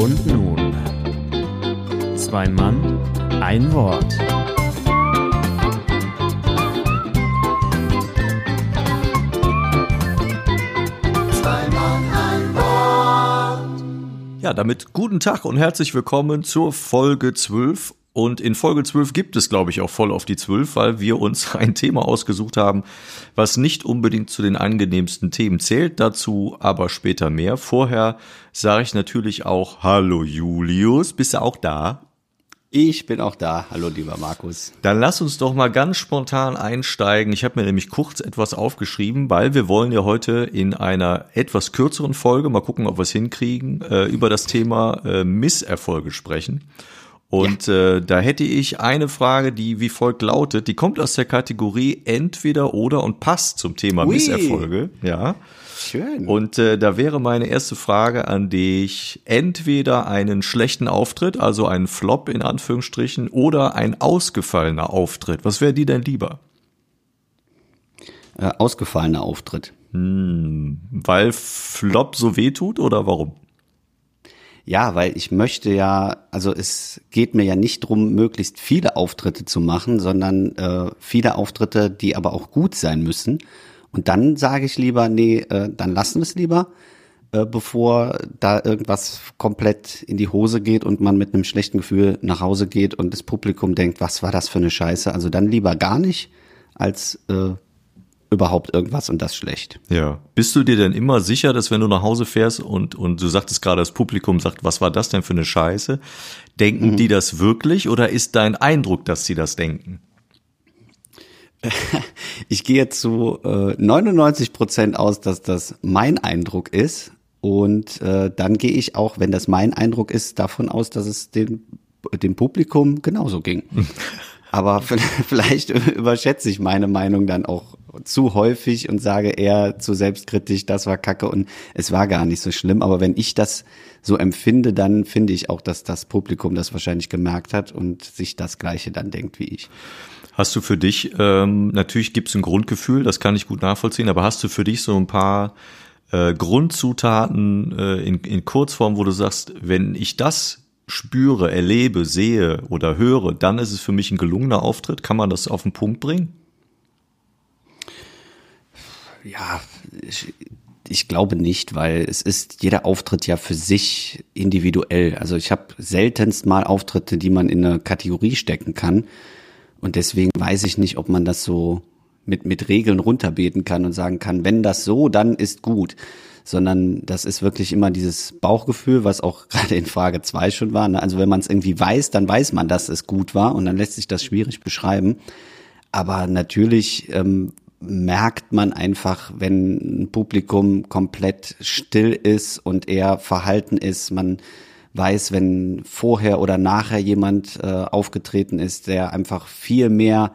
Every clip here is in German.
Und nun, zwei Mann, ein Wort. Ja, damit guten Tag und herzlich willkommen zur Folge 12. Und in Folge 12 gibt es, glaube ich, auch voll auf die 12, weil wir uns ein Thema ausgesucht haben, was nicht unbedingt zu den angenehmsten Themen zählt. Dazu aber später mehr. Vorher sage ich natürlich auch Hallo Julius, bist du auch da? Ich bin auch da. Hallo, lieber Markus. Dann lass uns doch mal ganz spontan einsteigen. Ich habe mir nämlich kurz etwas aufgeschrieben, weil wir wollen ja heute in einer etwas kürzeren Folge, mal gucken, ob wir es hinkriegen, äh, über das Thema äh, Misserfolge sprechen. Und ja. äh, da hätte ich eine Frage, die wie folgt lautet. Die kommt aus der Kategorie entweder oder und passt zum Thema Ui. Misserfolge. Ja. Schön. Und äh, da wäre meine erste Frage an dich, entweder einen schlechten Auftritt, also einen Flop in Anführungsstrichen, oder ein ausgefallener Auftritt. Was wäre dir denn lieber? Äh, ausgefallener Auftritt. Hm, weil Flop so weh tut oder warum? Ja, weil ich möchte ja, also es geht mir ja nicht drum, möglichst viele Auftritte zu machen, sondern äh, viele Auftritte, die aber auch gut sein müssen. Und dann sage ich lieber, nee, äh, dann lassen wir es lieber, äh, bevor da irgendwas komplett in die Hose geht und man mit einem schlechten Gefühl nach Hause geht und das Publikum denkt, was war das für eine Scheiße? Also dann lieber gar nicht, als äh, überhaupt irgendwas und das schlecht. Ja. Bist du dir denn immer sicher, dass wenn du nach Hause fährst und, und du sagtest gerade, das Publikum sagt, was war das denn für eine Scheiße? Denken mhm. die das wirklich oder ist dein Eindruck, dass sie das denken? ich gehe zu äh, 99 Prozent aus, dass das mein Eindruck ist. Und äh, dann gehe ich auch, wenn das mein Eindruck ist, davon aus, dass es dem, dem Publikum genauso ging. Aber vielleicht überschätze ich meine Meinung dann auch zu häufig und sage eher zu selbstkritisch, das war kacke und es war gar nicht so schlimm. Aber wenn ich das so empfinde, dann finde ich auch, dass das Publikum das wahrscheinlich gemerkt hat und sich das Gleiche dann denkt wie ich. Hast du für dich, ähm, natürlich gibt es ein Grundgefühl, das kann ich gut nachvollziehen, aber hast du für dich so ein paar äh, Grundzutaten äh, in, in Kurzform, wo du sagst, wenn ich das spüre, erlebe, sehe oder höre, dann ist es für mich ein gelungener Auftritt. Kann man das auf den Punkt bringen? Ja, ich, ich glaube nicht, weil es ist jeder Auftritt ja für sich individuell. Also ich habe seltenst mal Auftritte, die man in eine Kategorie stecken kann. Und deswegen weiß ich nicht, ob man das so mit, mit Regeln runterbeten kann und sagen kann, wenn das so, dann ist gut. Sondern das ist wirklich immer dieses Bauchgefühl, was auch gerade in Frage zwei schon war. Ne? Also wenn man es irgendwie weiß, dann weiß man, dass es gut war und dann lässt sich das schwierig beschreiben. Aber natürlich ähm, merkt man einfach, wenn ein Publikum komplett still ist und eher verhalten ist, man weiß, wenn vorher oder nachher jemand äh, aufgetreten ist, der einfach viel mehr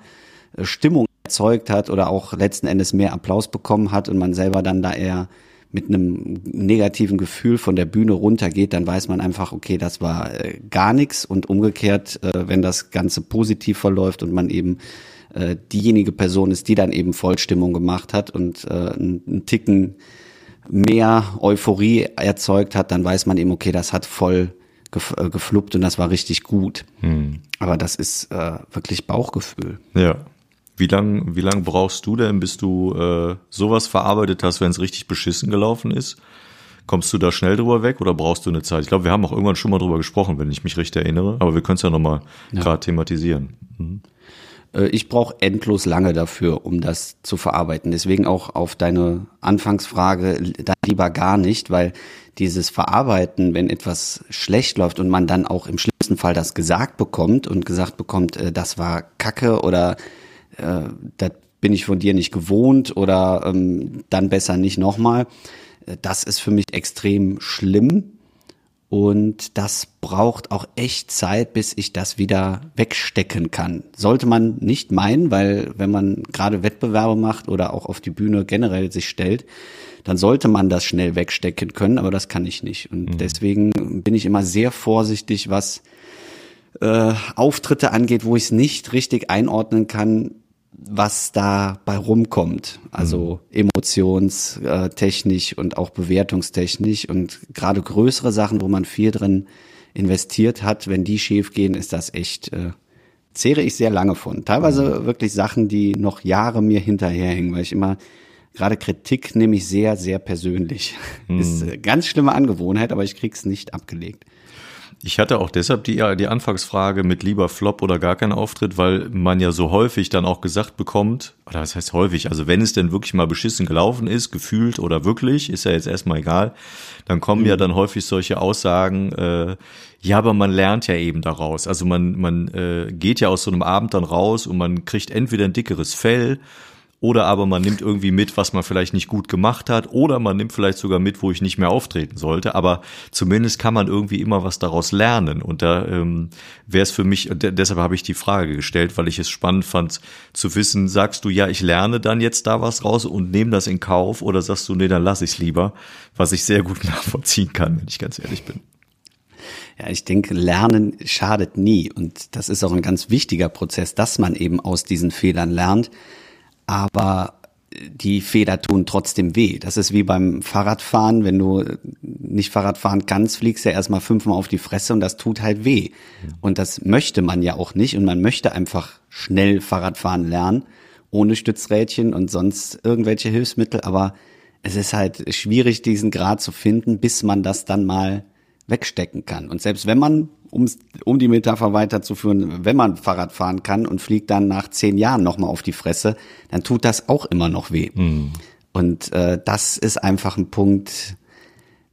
äh, Stimmung erzeugt hat oder auch letzten Endes mehr Applaus bekommen hat und man selber dann da eher mit einem negativen Gefühl von der Bühne runtergeht, dann weiß man einfach, okay, das war äh, gar nichts und umgekehrt, äh, wenn das Ganze positiv verläuft und man eben äh, diejenige Person ist, die dann eben Vollstimmung gemacht hat und äh, einen Ticken mehr Euphorie erzeugt hat, dann weiß man eben, okay, das hat voll gef äh, gefluppt und das war richtig gut. Hm. Aber das ist äh, wirklich Bauchgefühl. Ja. Wie lang, wie lang brauchst du denn, bis du äh, sowas verarbeitet hast, wenn es richtig beschissen gelaufen ist? Kommst du da schnell drüber weg oder brauchst du eine Zeit? Ich glaube, wir haben auch irgendwann schon mal drüber gesprochen, wenn ich mich recht erinnere, aber wir können es ja nochmal ja. gerade thematisieren. Mhm. Äh, ich brauche endlos lange dafür, um das zu verarbeiten. Deswegen auch auf deine Anfangsfrage dann lieber gar nicht, weil dieses Verarbeiten, wenn etwas schlecht läuft und man dann auch im schlimmsten Fall das gesagt bekommt und gesagt bekommt, äh, das war Kacke oder äh, das bin ich von dir nicht gewohnt oder ähm, dann besser nicht nochmal, äh, das ist für mich extrem schlimm und das braucht auch echt Zeit, bis ich das wieder wegstecken kann. Sollte man nicht meinen, weil wenn man gerade Wettbewerbe macht oder auch auf die Bühne generell sich stellt, dann sollte man das schnell wegstecken können, aber das kann ich nicht. Und mhm. deswegen bin ich immer sehr vorsichtig, was äh, Auftritte angeht, wo ich es nicht richtig einordnen kann, was da bei rumkommt. Also mhm. emotionstechnisch und auch bewertungstechnisch und gerade größere Sachen, wo man viel drin investiert hat, wenn die schief gehen, ist das echt, äh, zehre ich sehr lange von. Teilweise mhm. wirklich Sachen, die noch Jahre mir hinterherhängen, weil ich immer gerade Kritik nehme ich sehr, sehr persönlich. Mhm. Ist eine ganz schlimme Angewohnheit, aber ich krieg's nicht abgelegt. Ich hatte auch deshalb die, die Anfangsfrage mit lieber Flop oder gar kein Auftritt, weil man ja so häufig dann auch gesagt bekommt, oder was heißt häufig, also wenn es denn wirklich mal beschissen gelaufen ist, gefühlt oder wirklich, ist ja jetzt erstmal egal, dann kommen mhm. ja dann häufig solche Aussagen, äh, ja, aber man lernt ja eben daraus. Also man, man äh, geht ja aus so einem Abend dann raus und man kriegt entweder ein dickeres Fell oder aber man nimmt irgendwie mit, was man vielleicht nicht gut gemacht hat. Oder man nimmt vielleicht sogar mit, wo ich nicht mehr auftreten sollte. Aber zumindest kann man irgendwie immer was daraus lernen. Und da ähm, wäre es für mich, deshalb habe ich die Frage gestellt, weil ich es spannend fand zu wissen, sagst du, ja, ich lerne dann jetzt da was raus und nehme das in Kauf oder sagst du, nee, dann lass ich es lieber, was ich sehr gut nachvollziehen kann, wenn ich ganz ehrlich bin. Ja, ich denke, Lernen schadet nie. Und das ist auch ein ganz wichtiger Prozess, dass man eben aus diesen Fehlern lernt aber die Feder tun trotzdem weh. Das ist wie beim Fahrradfahren. Wenn du nicht Fahrrad fahren kannst, fliegst du ja erstmal fünfmal auf die Fresse und das tut halt weh. Und das möchte man ja auch nicht und man möchte einfach schnell Fahrradfahren lernen, ohne Stützrädchen und sonst irgendwelche Hilfsmittel. Aber es ist halt schwierig, diesen Grad zu finden, bis man das dann mal wegstecken kann. Und selbst wenn man um, um die Metapher weiterzuführen, wenn man Fahrrad fahren kann und fliegt dann nach zehn Jahren nochmal auf die Fresse, dann tut das auch immer noch weh. Mhm. Und äh, das ist einfach ein Punkt,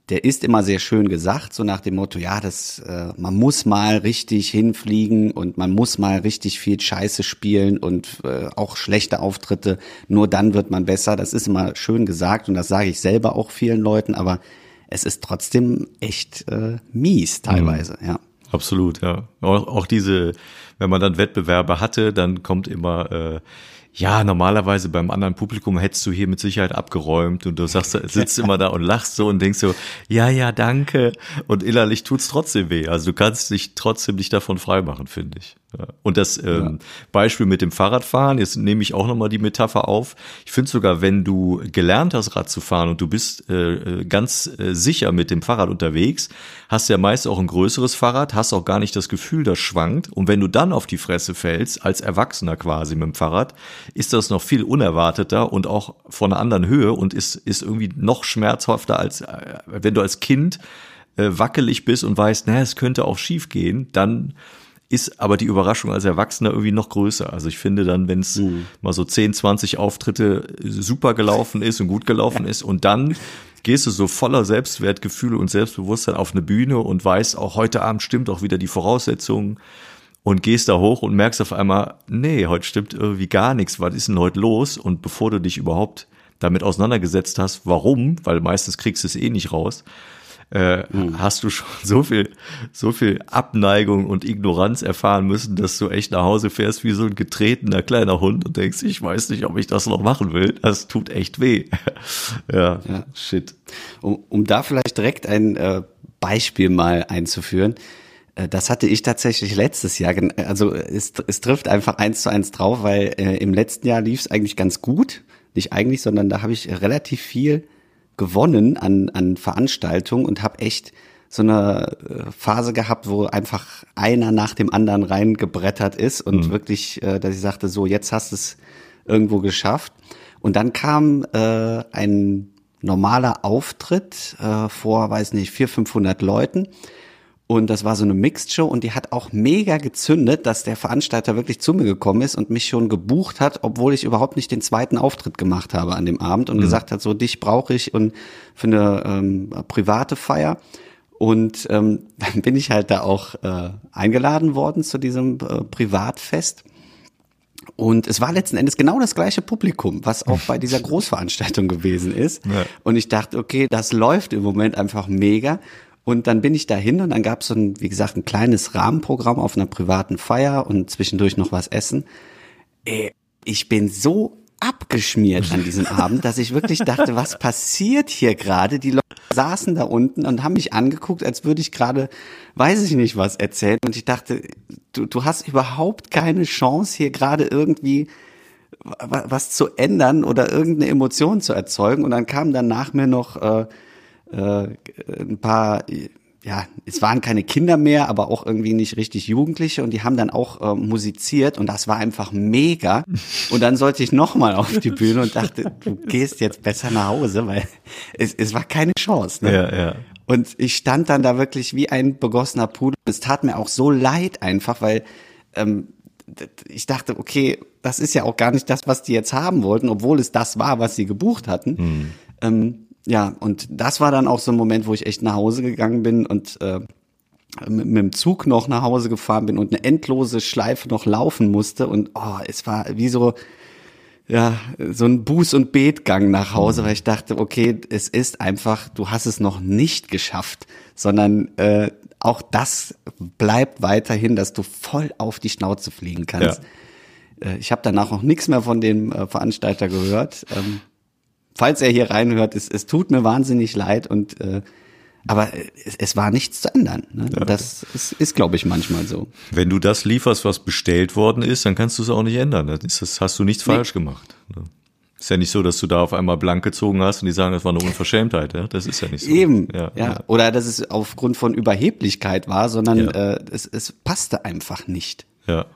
der ist immer sehr schön gesagt, so nach dem Motto, ja, das, äh, man muss mal richtig hinfliegen und man muss mal richtig viel Scheiße spielen und äh, auch schlechte Auftritte, nur dann wird man besser. Das ist immer schön gesagt und das sage ich selber auch vielen Leuten, aber es ist trotzdem echt äh, mies teilweise, mhm. ja. Absolut, ja. Auch, auch diese, wenn man dann Wettbewerbe hatte, dann kommt immer, äh, ja, normalerweise beim anderen Publikum hättest du hier mit Sicherheit abgeräumt und du sagst, sitzt immer da und lachst so und denkst so, ja, ja, danke. Und innerlich tut's trotzdem weh. Also du kannst dich trotzdem nicht davon freimachen, finde ich. Und das ähm, ja. Beispiel mit dem Fahrradfahren, jetzt nehme ich auch nochmal die Metapher auf. Ich finde sogar, wenn du gelernt hast, Rad zu fahren und du bist äh, äh, ganz äh, sicher mit dem Fahrrad unterwegs, hast ja meist auch ein größeres Fahrrad, hast auch gar nicht das Gefühl, das schwankt. Und wenn du dann auf die Fresse fällst, als Erwachsener quasi mit dem Fahrrad, ist das noch viel unerwarteter und auch von einer anderen Höhe und ist, ist irgendwie noch schmerzhafter, als äh, wenn du als Kind äh, wackelig bist und weißt, naja, es könnte auch schief gehen, dann ist aber die Überraschung als Erwachsener irgendwie noch größer. Also ich finde dann, wenn es mhm. mal so 10, 20 Auftritte super gelaufen ist und gut gelaufen ist und dann gehst du so voller Selbstwertgefühle und Selbstbewusstsein auf eine Bühne und weißt, auch heute Abend stimmt auch wieder die Voraussetzungen und gehst da hoch und merkst auf einmal, nee, heute stimmt irgendwie gar nichts, was ist denn heute los? Und bevor du dich überhaupt damit auseinandergesetzt hast, warum, weil meistens kriegst du es eh nicht raus, äh, mhm. hast du schon so viel, so viel Abneigung und Ignoranz erfahren müssen, dass du echt nach Hause fährst wie so ein getretener kleiner Hund und denkst, ich weiß nicht, ob ich das noch machen will. Das tut echt weh. ja, ja, shit. Um, um da vielleicht direkt ein äh, Beispiel mal einzuführen. Äh, das hatte ich tatsächlich letztes Jahr. Also es, es trifft einfach eins zu eins drauf, weil äh, im letzten Jahr lief es eigentlich ganz gut. Nicht eigentlich, sondern da habe ich relativ viel gewonnen an, an Veranstaltungen und habe echt so eine äh, Phase gehabt, wo einfach einer nach dem anderen reingebrettert ist und mhm. wirklich, äh, dass ich sagte, so jetzt hast du es irgendwo geschafft. Und dann kam äh, ein normaler Auftritt äh, vor, weiß nicht, vier, 500 Leuten und das war so eine Mixed Show und die hat auch mega gezündet, dass der Veranstalter wirklich zu mir gekommen ist und mich schon gebucht hat, obwohl ich überhaupt nicht den zweiten Auftritt gemacht habe an dem Abend und mhm. gesagt hat, so dich brauche ich und für eine ähm, private Feier. Und ähm, dann bin ich halt da auch äh, eingeladen worden zu diesem äh, Privatfest. Und es war letzten Endes genau das gleiche Publikum, was auch bei dieser Großveranstaltung gewesen ist. Ja. Und ich dachte, okay, das läuft im Moment einfach mega. Und dann bin ich dahin und dann gab es so ein, wie gesagt, ein kleines Rahmenprogramm auf einer privaten Feier und zwischendurch noch was essen. Ey, ich bin so abgeschmiert an diesem Abend, dass ich wirklich dachte, was passiert hier gerade? Die Leute saßen da unten und haben mich angeguckt, als würde ich gerade, weiß ich nicht was erzählen. Und ich dachte, du, du hast überhaupt keine Chance hier gerade irgendwie was zu ändern oder irgendeine Emotion zu erzeugen. Und dann kamen dann nach mir noch äh, äh, ein paar, ja, es waren keine Kinder mehr, aber auch irgendwie nicht richtig Jugendliche und die haben dann auch äh, musiziert und das war einfach mega. Und dann sollte ich nochmal auf die Bühne und dachte, du gehst jetzt besser nach Hause, weil es, es war keine Chance. Ne? Ja, ja. Und ich stand dann da wirklich wie ein begossener Pudel. Es tat mir auch so leid einfach, weil ähm, ich dachte, okay, das ist ja auch gar nicht das, was die jetzt haben wollten, obwohl es das war, was sie gebucht hatten. Mhm. Ähm, ja, und das war dann auch so ein Moment, wo ich echt nach Hause gegangen bin und äh, mit, mit dem Zug noch nach Hause gefahren bin und eine endlose Schleife noch laufen musste. Und oh, es war wie so, ja, so ein Buß- und Betgang nach Hause, weil ich dachte, okay, es ist einfach, du hast es noch nicht geschafft, sondern äh, auch das bleibt weiterhin, dass du voll auf die Schnauze fliegen kannst. Ja. Äh, ich habe danach auch nichts mehr von dem äh, Veranstalter gehört. Ähm, falls er hier reinhört, es, es tut mir wahnsinnig leid und äh, aber es, es war nichts zu ändern. Ne? Ja. Das ist, ist glaube ich, manchmal so. Wenn du das lieferst, was bestellt worden ist, dann kannst du es auch nicht ändern. Das, das hast du nichts nee. falsch gemacht. Ne? Ist ja nicht so, dass du da auf einmal blank gezogen hast und die sagen, das war eine Unverschämtheit. Ja? Das ist ja nicht so. Eben, ja, ja. ja. Oder dass es aufgrund von Überheblichkeit war, sondern äh, es, es passte einfach nicht. Ja.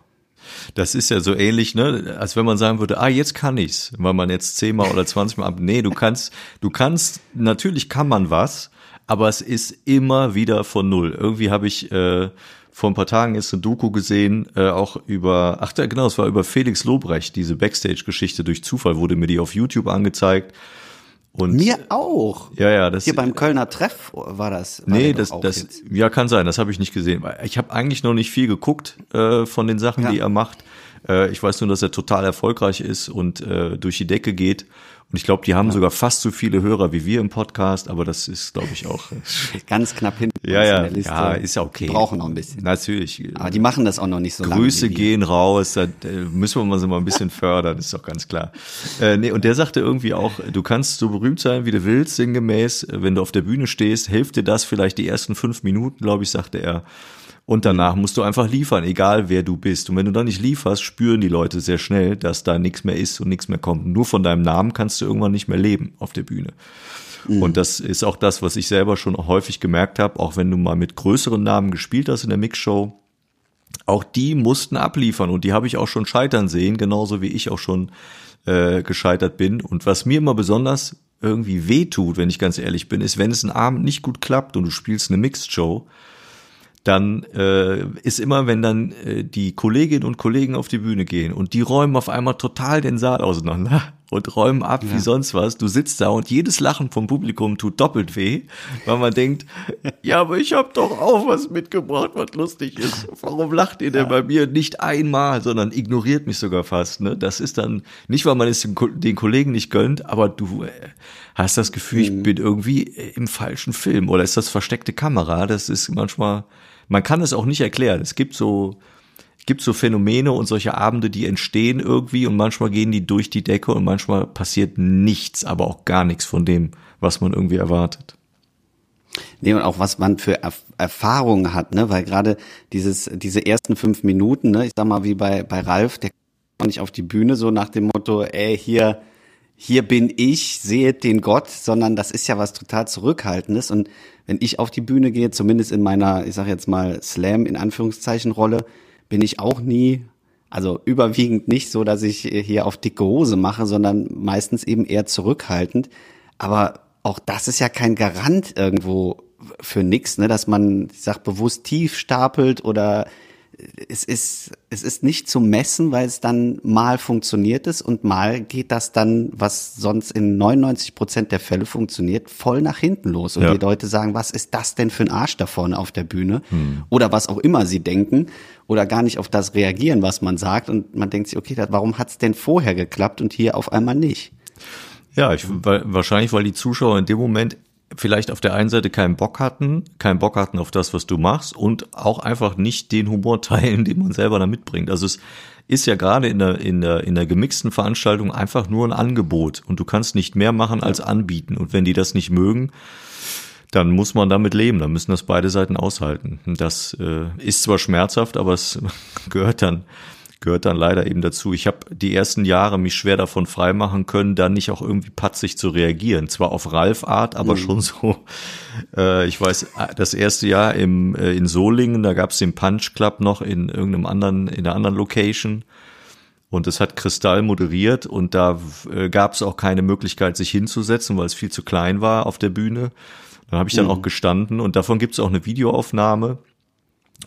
Das ist ja so ähnlich, ne, als wenn man sagen würde, ah, jetzt kann ich's, weil man jetzt zehnmal oder zwanzigmal ab. Nee, du kannst, du kannst, natürlich kann man was, aber es ist immer wieder von null. Irgendwie habe ich äh, vor ein paar Tagen ist eine Doku gesehen, äh, auch über, ach genau, es war über Felix Lobrecht, diese Backstage-Geschichte durch Zufall wurde mir die auf YouTube angezeigt. Und, Mir auch. Ja, ja, das hier beim Kölner Treff war das. War nee, das, das, jetzt. ja, kann sein. Das habe ich nicht gesehen. Ich habe eigentlich noch nicht viel geguckt äh, von den Sachen, ja. die er macht. Äh, ich weiß nur, dass er total erfolgreich ist und äh, durch die Decke geht. Und ich glaube, die haben ja. sogar fast so viele Hörer wie wir im Podcast, aber das ist, glaube ich, auch ganz knapp hinten ja, ja, ja, ist ja okay. Die brauchen noch ein bisschen. Natürlich. Aber die machen das auch noch nicht so lange. Grüße gehen raus, da müssen wir mal so mal ein bisschen fördern, ist doch ganz klar. Äh, nee, und der sagte irgendwie auch, du kannst so berühmt sein, wie du willst, sinngemäß, wenn du auf der Bühne stehst, hilft dir das vielleicht die ersten fünf Minuten, glaube ich, sagte er. Und danach musst du einfach liefern, egal wer du bist. Und wenn du dann nicht lieferst, spüren die Leute sehr schnell, dass da nichts mehr ist und nichts mehr kommt. nur von deinem Namen kannst du irgendwann nicht mehr leben auf der Bühne. Mhm. Und das ist auch das, was ich selber schon häufig gemerkt habe, auch wenn du mal mit größeren Namen gespielt hast in der Mixshow. Auch die mussten abliefern und die habe ich auch schon scheitern sehen, genauso wie ich auch schon äh, gescheitert bin. Und was mir immer besonders irgendwie wehtut, wenn ich ganz ehrlich bin, ist, wenn es einen Abend nicht gut klappt und du spielst eine Mixed Show, dann äh, ist immer, wenn dann äh, die Kolleginnen und Kollegen auf die Bühne gehen und die räumen auf einmal total den Saal auseinander und räumen ab ja. wie sonst was. Du sitzt da und jedes Lachen vom Publikum tut doppelt weh, weil man denkt, ja, aber ich habe doch auch was mitgebracht, was lustig ist. Warum lacht ihr denn ja. bei mir nicht einmal, sondern ignoriert mich sogar fast? Ne? Das ist dann nicht, weil man es den Kollegen nicht gönnt, aber du äh, hast das Gefühl, ich mhm. bin irgendwie im falschen Film oder ist das versteckte Kamera? Das ist manchmal man kann es auch nicht erklären. Es gibt so, gibt so Phänomene und solche Abende, die entstehen irgendwie und manchmal gehen die durch die Decke und manchmal passiert nichts, aber auch gar nichts von dem, was man irgendwie erwartet. Nee, und auch was man für Erf Erfahrungen hat, ne, weil gerade dieses, diese ersten fünf Minuten, ne, ich sag mal, wie bei, bei Ralf, der kommt nicht auf die Bühne so nach dem Motto, ey, hier, hier bin ich, sehet den Gott, sondern das ist ja was total Zurückhaltendes. Und wenn ich auf die Bühne gehe, zumindest in meiner, ich sag jetzt mal, Slam in Anführungszeichen Rolle, bin ich auch nie, also überwiegend nicht so, dass ich hier auf dicke Hose mache, sondern meistens eben eher zurückhaltend. Aber auch das ist ja kein Garant irgendwo für nix, ne, dass man, ich sag bewusst tief stapelt oder es ist, es ist nicht zu messen, weil es dann mal funktioniert ist und mal geht das dann, was sonst in 99 Prozent der Fälle funktioniert, voll nach hinten los. Und ja. die Leute sagen, was ist das denn für ein Arsch da vorne auf der Bühne? Hm. Oder was auch immer sie denken oder gar nicht auf das reagieren, was man sagt. Und man denkt sich, okay, warum hat es denn vorher geklappt und hier auf einmal nicht? Ja, ich, weil, wahrscheinlich, weil die Zuschauer in dem Moment vielleicht auf der einen Seite keinen Bock hatten, keinen Bock hatten auf das, was du machst und auch einfach nicht den Humor teilen, den man selber da mitbringt. Also es ist ja gerade in der, in der, in der gemixten Veranstaltung einfach nur ein Angebot und du kannst nicht mehr machen als anbieten. Und wenn die das nicht mögen, dann muss man damit leben, dann müssen das beide Seiten aushalten. Das äh, ist zwar schmerzhaft, aber es gehört dann gehört dann leider eben dazu. Ich habe die ersten Jahre mich schwer davon freimachen können, dann nicht auch irgendwie patzig zu reagieren. Zwar auf Ralf Art, aber mhm. schon so. Äh, ich weiß, das erste Jahr im äh, in Solingen, da gab es den Punch Club noch in irgendeinem anderen in einer anderen Location. Und es hat Kristall moderiert und da äh, gab es auch keine Möglichkeit, sich hinzusetzen, weil es viel zu klein war auf der Bühne. Da habe ich dann mhm. auch gestanden und davon gibt es auch eine Videoaufnahme.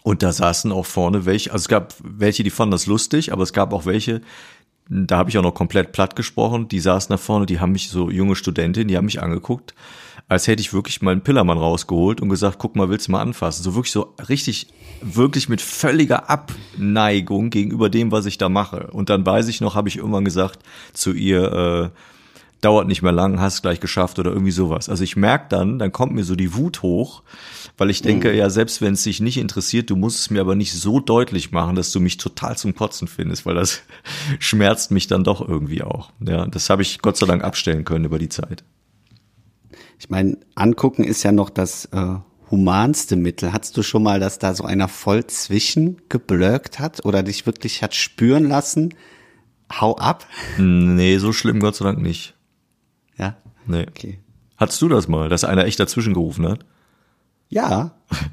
Und da saßen auch vorne welche, also es gab welche, die fanden das lustig, aber es gab auch welche, da habe ich auch noch komplett platt gesprochen, die saßen da vorne, die haben mich so junge Studentinnen, die haben mich angeguckt, als hätte ich wirklich mal einen Pillermann rausgeholt und gesagt, guck mal, willst du mal anfassen? So wirklich so richtig, wirklich mit völliger Abneigung gegenüber dem, was ich da mache. Und dann weiß ich noch, habe ich irgendwann gesagt zu ihr, äh, dauert nicht mehr lang, hast gleich geschafft oder irgendwie sowas. Also ich merke dann, dann kommt mir so die Wut hoch, weil ich denke, mhm. ja, selbst wenn es dich nicht interessiert, du musst es mir aber nicht so deutlich machen, dass du mich total zum Kotzen findest, weil das schmerzt mich dann doch irgendwie auch. Ja, das habe ich Gott sei Dank abstellen können über die Zeit. Ich meine, angucken ist ja noch das äh, humanste Mittel. Hattest du schon mal, dass da so einer voll zwischen geblöckt hat oder dich wirklich hat spüren lassen? Hau ab? Nee, so schlimm Gott sei Dank nicht. Nee. Okay. Hattest du das mal, dass einer echt dazwischen gerufen hat? Ja,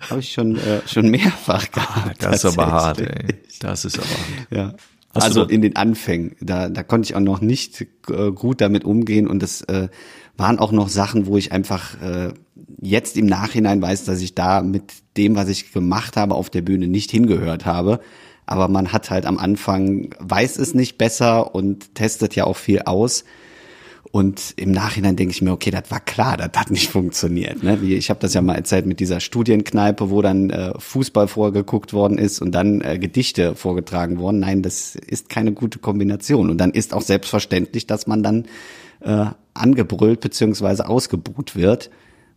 habe ich schon, äh, schon mehrfach ah, gehabt. das ist aber hart, ey. Das ist aber hart. Ja. Hast also in den Anfängen, da, da konnte ich auch noch nicht äh, gut damit umgehen und das äh, waren auch noch Sachen, wo ich einfach äh, jetzt im Nachhinein weiß, dass ich da mit dem, was ich gemacht habe auf der Bühne, nicht hingehört habe. Aber man hat halt am Anfang, weiß es nicht besser und testet ja auch viel aus. Und im Nachhinein denke ich mir, okay, das war klar, das hat nicht funktioniert. Ne? Ich habe das ja mal erzählt mit dieser Studienkneipe, wo dann äh, Fußball vorgeguckt worden ist und dann äh, Gedichte vorgetragen worden. Nein, das ist keine gute Kombination. Und dann ist auch selbstverständlich, dass man dann äh, angebrüllt beziehungsweise ausgebuht wird,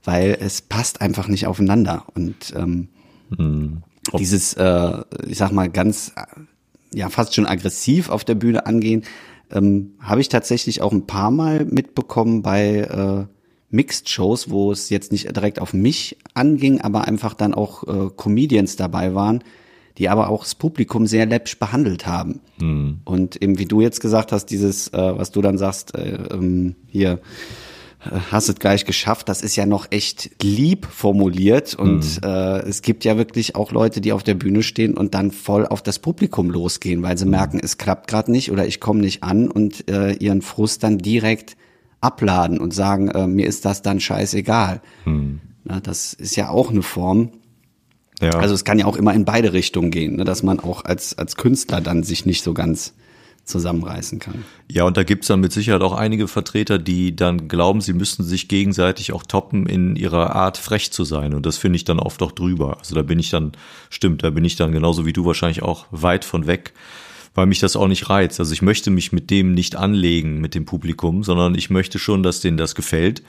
weil es passt einfach nicht aufeinander. Und ähm, hm. dieses, äh, ich sag mal, ganz, ja, fast schon aggressiv auf der Bühne angehen, ähm, habe ich tatsächlich auch ein paar Mal mitbekommen bei äh, Mixed-Shows, wo es jetzt nicht direkt auf mich anging, aber einfach dann auch äh, Comedians dabei waren, die aber auch das Publikum sehr läppisch behandelt haben. Mhm. Und eben wie du jetzt gesagt hast, dieses, äh, was du dann sagst, äh, ähm, hier, hast es gleich geschafft. Das ist ja noch echt lieb formuliert und mhm. äh, es gibt ja wirklich auch Leute, die auf der Bühne stehen und dann voll auf das Publikum losgehen, weil sie mhm. merken, es klappt gerade nicht oder ich komme nicht an und äh, ihren Frust dann direkt abladen und sagen, äh, mir ist das dann scheißegal. Mhm. Na, das ist ja auch eine Form. Ja. Also es kann ja auch immer in beide Richtungen gehen, ne, dass man auch als als Künstler dann sich nicht so ganz zusammenreißen kann. Ja, und da gibt's dann mit Sicherheit auch einige Vertreter, die dann glauben, sie müssten sich gegenseitig auch toppen in ihrer Art frech zu sein. Und das finde ich dann oft auch drüber. Also da bin ich dann, stimmt, da bin ich dann genauso wie du wahrscheinlich auch weit von weg, weil mich das auch nicht reizt. Also ich möchte mich mit dem nicht anlegen, mit dem Publikum, sondern ich möchte schon, dass denen das gefällt.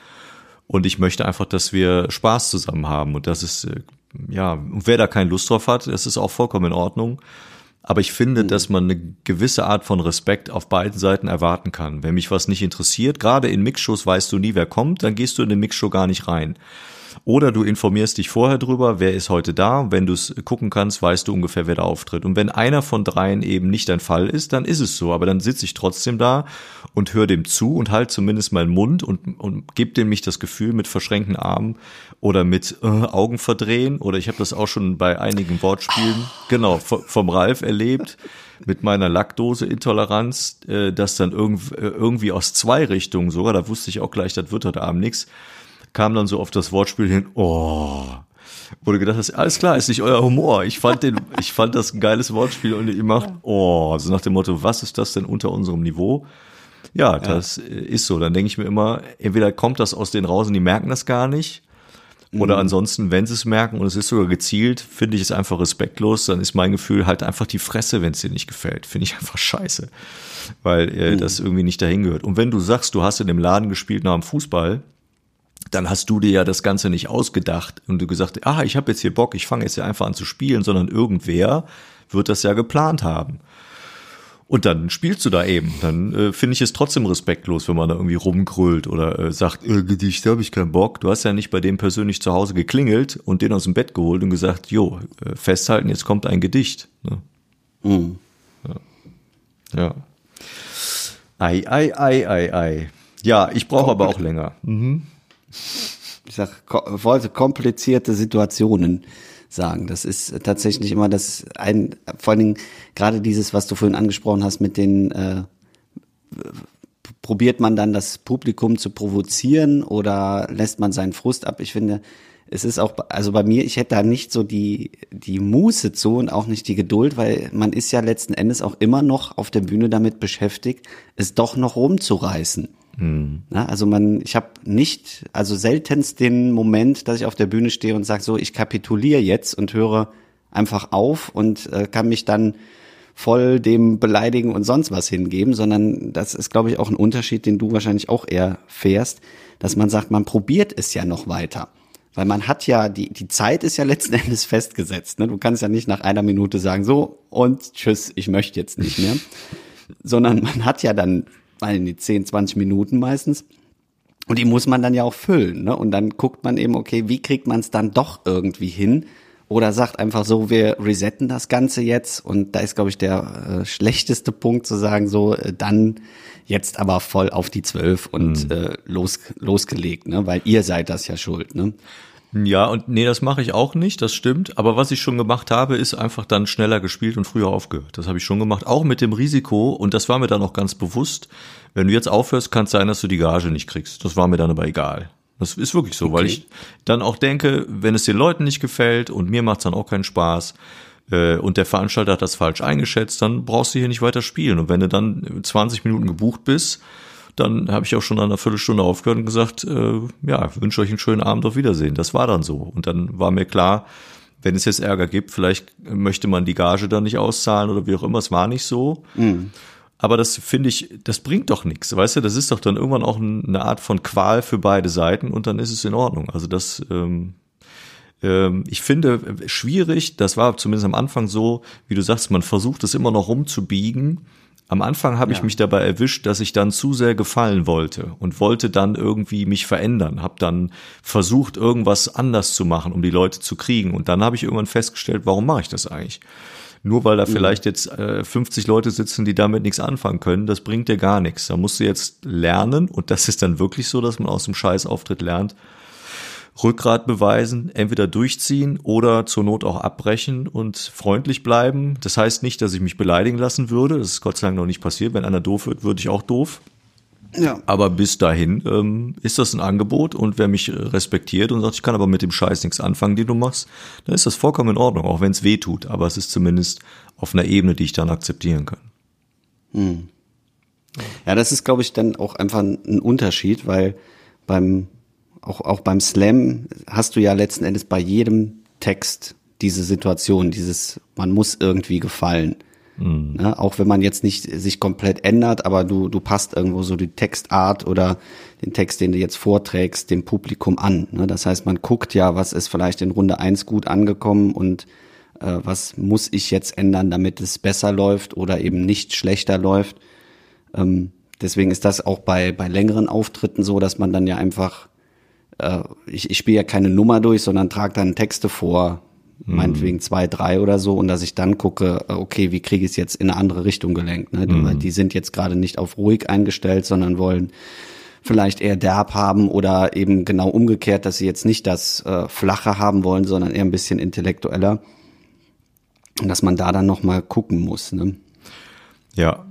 Und ich möchte einfach, dass wir Spaß zusammen haben. Und das ist, äh, ja, wer da keine Lust drauf hat, das ist auch vollkommen in Ordnung. Aber ich finde, mhm. dass man eine gewisse Art von Respekt auf beiden Seiten erwarten kann. Wenn mich was nicht interessiert, gerade in Mixshows weißt du nie, wer kommt, dann gehst du in eine Mixshow gar nicht rein. Oder du informierst dich vorher drüber, wer ist heute da. Wenn du es gucken kannst, weißt du ungefähr, wer da auftritt. Und wenn einer von dreien eben nicht dein Fall ist, dann ist es so. Aber dann sitze ich trotzdem da und höre dem zu und halt zumindest meinen Mund und, und gebe dem nicht das Gefühl mit verschränkten Armen oder mit äh, Augen verdrehen. Oder ich habe das auch schon bei einigen Wortspielen, genau, vom Ralf erlebt mit meiner Laktoseintoleranz, äh, dass dann irgend, äh, irgendwie aus zwei Richtungen sogar, da wusste ich auch gleich, das wird heute Abend nichts, kam dann so auf das Wortspiel hin, oh, du gedacht hast, alles klar, ist nicht euer Humor. Ich fand den, ich fand das ein geiles Wortspiel und ihr macht, oh, so nach dem Motto, was ist das denn unter unserem Niveau? Ja, das ja. ist so. Dann denke ich mir immer, entweder kommt das aus den raus und die merken das gar nicht. Oder mhm. ansonsten, wenn sie es merken und es ist sogar gezielt, finde ich es einfach respektlos, dann ist mein Gefühl halt einfach die Fresse, wenn es dir nicht gefällt. Finde ich einfach scheiße. Weil äh, mhm. das irgendwie nicht dahin gehört. Und wenn du sagst, du hast in dem Laden gespielt nach dem Fußball, dann hast du dir ja das Ganze nicht ausgedacht und du gesagt, ah, ich habe jetzt hier Bock, ich fange jetzt hier einfach an zu spielen, sondern irgendwer wird das ja geplant haben. Und dann spielst du da eben. Dann äh, finde ich es trotzdem respektlos, wenn man da irgendwie rumgrölt oder äh, sagt, äh, Gedicht, da habe ich keinen Bock. Du hast ja nicht bei dem persönlich zu Hause geklingelt und den aus dem Bett geholt und gesagt, jo, äh, festhalten, jetzt kommt ein Gedicht. Ne? Mhm. Ja. Ja. Ei, ei, ei, ei, ei. Ja, ich brauche aber auch länger. Ich sag, wollte komplizierte Situationen sagen. Das ist tatsächlich immer das ein, vor allen Dingen gerade dieses, was du vorhin angesprochen hast mit den, äh, probiert man dann das Publikum zu provozieren oder lässt man seinen Frust ab? Ich finde, es ist auch, also bei mir, ich hätte da nicht so die, die Muße zu und auch nicht die Geduld, weil man ist ja letzten Endes auch immer noch auf der Bühne damit beschäftigt, es doch noch rumzureißen. Mhm. Na, also man, ich habe nicht, also seltenst den Moment, dass ich auf der Bühne stehe und sage so, ich kapituliere jetzt und höre einfach auf und äh, kann mich dann voll dem Beleidigen und sonst was hingeben, sondern das ist, glaube ich, auch ein Unterschied, den du wahrscheinlich auch eher fährst, dass man sagt, man probiert es ja noch weiter. Weil man hat ja, die, die Zeit ist ja letzten Endes festgesetzt. Ne? Du kannst ja nicht nach einer Minute sagen, so und tschüss, ich möchte jetzt nicht mehr. Sondern man hat ja dann, meine die 10, 20 Minuten meistens. Und die muss man dann ja auch füllen. Ne? Und dann guckt man eben, okay, wie kriegt man es dann doch irgendwie hin? Oder sagt einfach so, wir resetten das Ganze jetzt. Und da ist, glaube ich, der äh, schlechteste Punkt zu sagen, so, äh, dann jetzt aber voll auf die Zwölf und mhm. äh, los, losgelegt, ne? Weil ihr seid das ja schuld, ne? Ja, und nee, das mache ich auch nicht, das stimmt. Aber was ich schon gemacht habe, ist einfach dann schneller gespielt und früher aufgehört. Das habe ich schon gemacht, auch mit dem Risiko, und das war mir dann auch ganz bewusst, wenn du jetzt aufhörst, kann es sein, dass du die Gage nicht kriegst. Das war mir dann aber egal. Das ist wirklich so, okay. weil ich dann auch denke, wenn es den Leuten nicht gefällt und mir macht es dann auch keinen Spaß, äh, und der Veranstalter hat das falsch eingeschätzt, dann brauchst du hier nicht weiter spielen. Und wenn du dann 20 Minuten gebucht bist, dann habe ich auch schon nach einer Viertelstunde aufgehört und gesagt, äh, ja, wünsche euch einen schönen Abend, auf Wiedersehen. Das war dann so. Und dann war mir klar, wenn es jetzt Ärger gibt, vielleicht möchte man die Gage dann nicht auszahlen oder wie auch immer, es war nicht so. Mhm. Aber das finde ich, das bringt doch nichts, weißt du, das ist doch dann irgendwann auch eine Art von Qual für beide Seiten und dann ist es in Ordnung. Also das, ähm, ähm, ich finde schwierig, das war zumindest am Anfang so, wie du sagst, man versucht es immer noch rumzubiegen. Am Anfang habe ja. ich mich dabei erwischt, dass ich dann zu sehr gefallen wollte und wollte dann irgendwie mich verändern, habe dann versucht, irgendwas anders zu machen, um die Leute zu kriegen. Und dann habe ich irgendwann festgestellt, warum mache ich das eigentlich? Nur weil da mhm. vielleicht jetzt äh, 50 Leute sitzen, die damit nichts anfangen können, das bringt dir gar nichts. Da musst du jetzt lernen, und das ist dann wirklich so, dass man aus dem Scheißauftritt lernt, Rückgrat beweisen, entweder durchziehen oder zur Not auch abbrechen und freundlich bleiben. Das heißt nicht, dass ich mich beleidigen lassen würde. Das ist Gott sei Dank noch nicht passiert. Wenn einer doof wird, würde ich auch doof. Ja. Aber bis dahin ähm, ist das ein Angebot und wer mich respektiert und sagt, ich kann aber mit dem Scheiß nichts anfangen, den du machst, dann ist das vollkommen in Ordnung, auch wenn es weh tut. Aber es ist zumindest auf einer Ebene, die ich dann akzeptieren kann. Hm. Ja, das ist, glaube ich, dann auch einfach ein Unterschied, weil beim auch, auch beim Slam hast du ja letzten Endes bei jedem Text diese Situation, dieses, man muss irgendwie gefallen. Mhm. Ne? Auch wenn man jetzt nicht sich komplett ändert, aber du, du passt irgendwo so die Textart oder den Text, den du jetzt vorträgst, dem Publikum an. Ne? Das heißt, man guckt ja, was ist vielleicht in Runde eins gut angekommen und äh, was muss ich jetzt ändern, damit es besser läuft oder eben nicht schlechter läuft. Ähm, deswegen ist das auch bei, bei längeren Auftritten so, dass man dann ja einfach äh, ich, ich spiele ja keine Nummer durch, sondern trage dann Texte vor, mhm. meinetwegen zwei, drei oder so, und dass ich dann gucke, äh, okay, wie kriege ich es jetzt in eine andere Richtung gelenkt. Ne? Mhm. Die sind jetzt gerade nicht auf ruhig eingestellt, sondern wollen vielleicht eher derb haben oder eben genau umgekehrt, dass sie jetzt nicht das äh, Flache haben wollen, sondern eher ein bisschen intellektueller. Und dass man da dann nochmal gucken muss. Ne? Ja,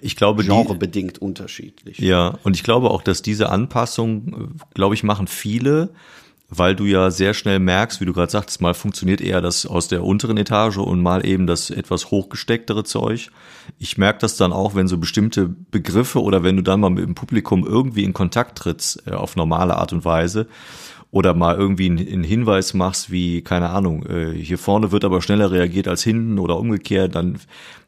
ich glaube, genrebedingt die, unterschiedlich. Ja, und ich glaube auch, dass diese Anpassung, glaube ich, machen viele, weil du ja sehr schnell merkst, wie du gerade sagst, mal funktioniert eher das aus der unteren Etage und mal eben das etwas hochgestecktere Zeug. Ich merke das dann auch, wenn so bestimmte Begriffe oder wenn du dann mal mit dem Publikum irgendwie in Kontakt trittst, äh, auf normale Art und Weise, oder mal irgendwie einen Hinweis machst, wie, keine Ahnung, äh, hier vorne wird aber schneller reagiert als hinten oder umgekehrt, dann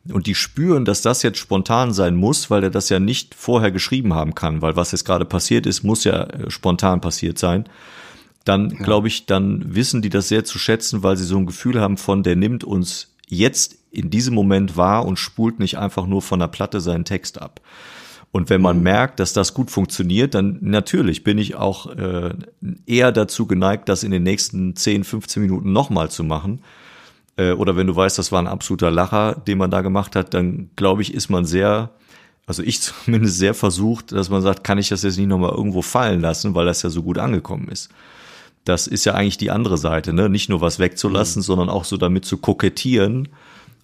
und die spüren, dass das jetzt spontan sein muss, weil er das ja nicht vorher geschrieben haben kann, weil was jetzt gerade passiert ist, muss ja äh, spontan passiert sein. Dann ja. glaube ich, dann wissen die das sehr zu schätzen, weil sie so ein Gefühl haben von, der nimmt uns jetzt in diesem Moment wahr und spult nicht einfach nur von der Platte seinen Text ab. Und wenn man mhm. merkt, dass das gut funktioniert, dann natürlich bin ich auch äh, eher dazu geneigt, das in den nächsten 10, 15 Minuten nochmal zu machen, äh, oder wenn du weißt, das war ein absoluter Lacher, den man da gemacht hat, dann glaube ich, ist man sehr, also ich zumindest sehr versucht, dass man sagt, kann ich das jetzt nicht nochmal irgendwo fallen lassen, weil das ja so gut angekommen ist. Das ist ja eigentlich die andere Seite, ne? Nicht nur was wegzulassen, mhm. sondern auch so damit zu kokettieren.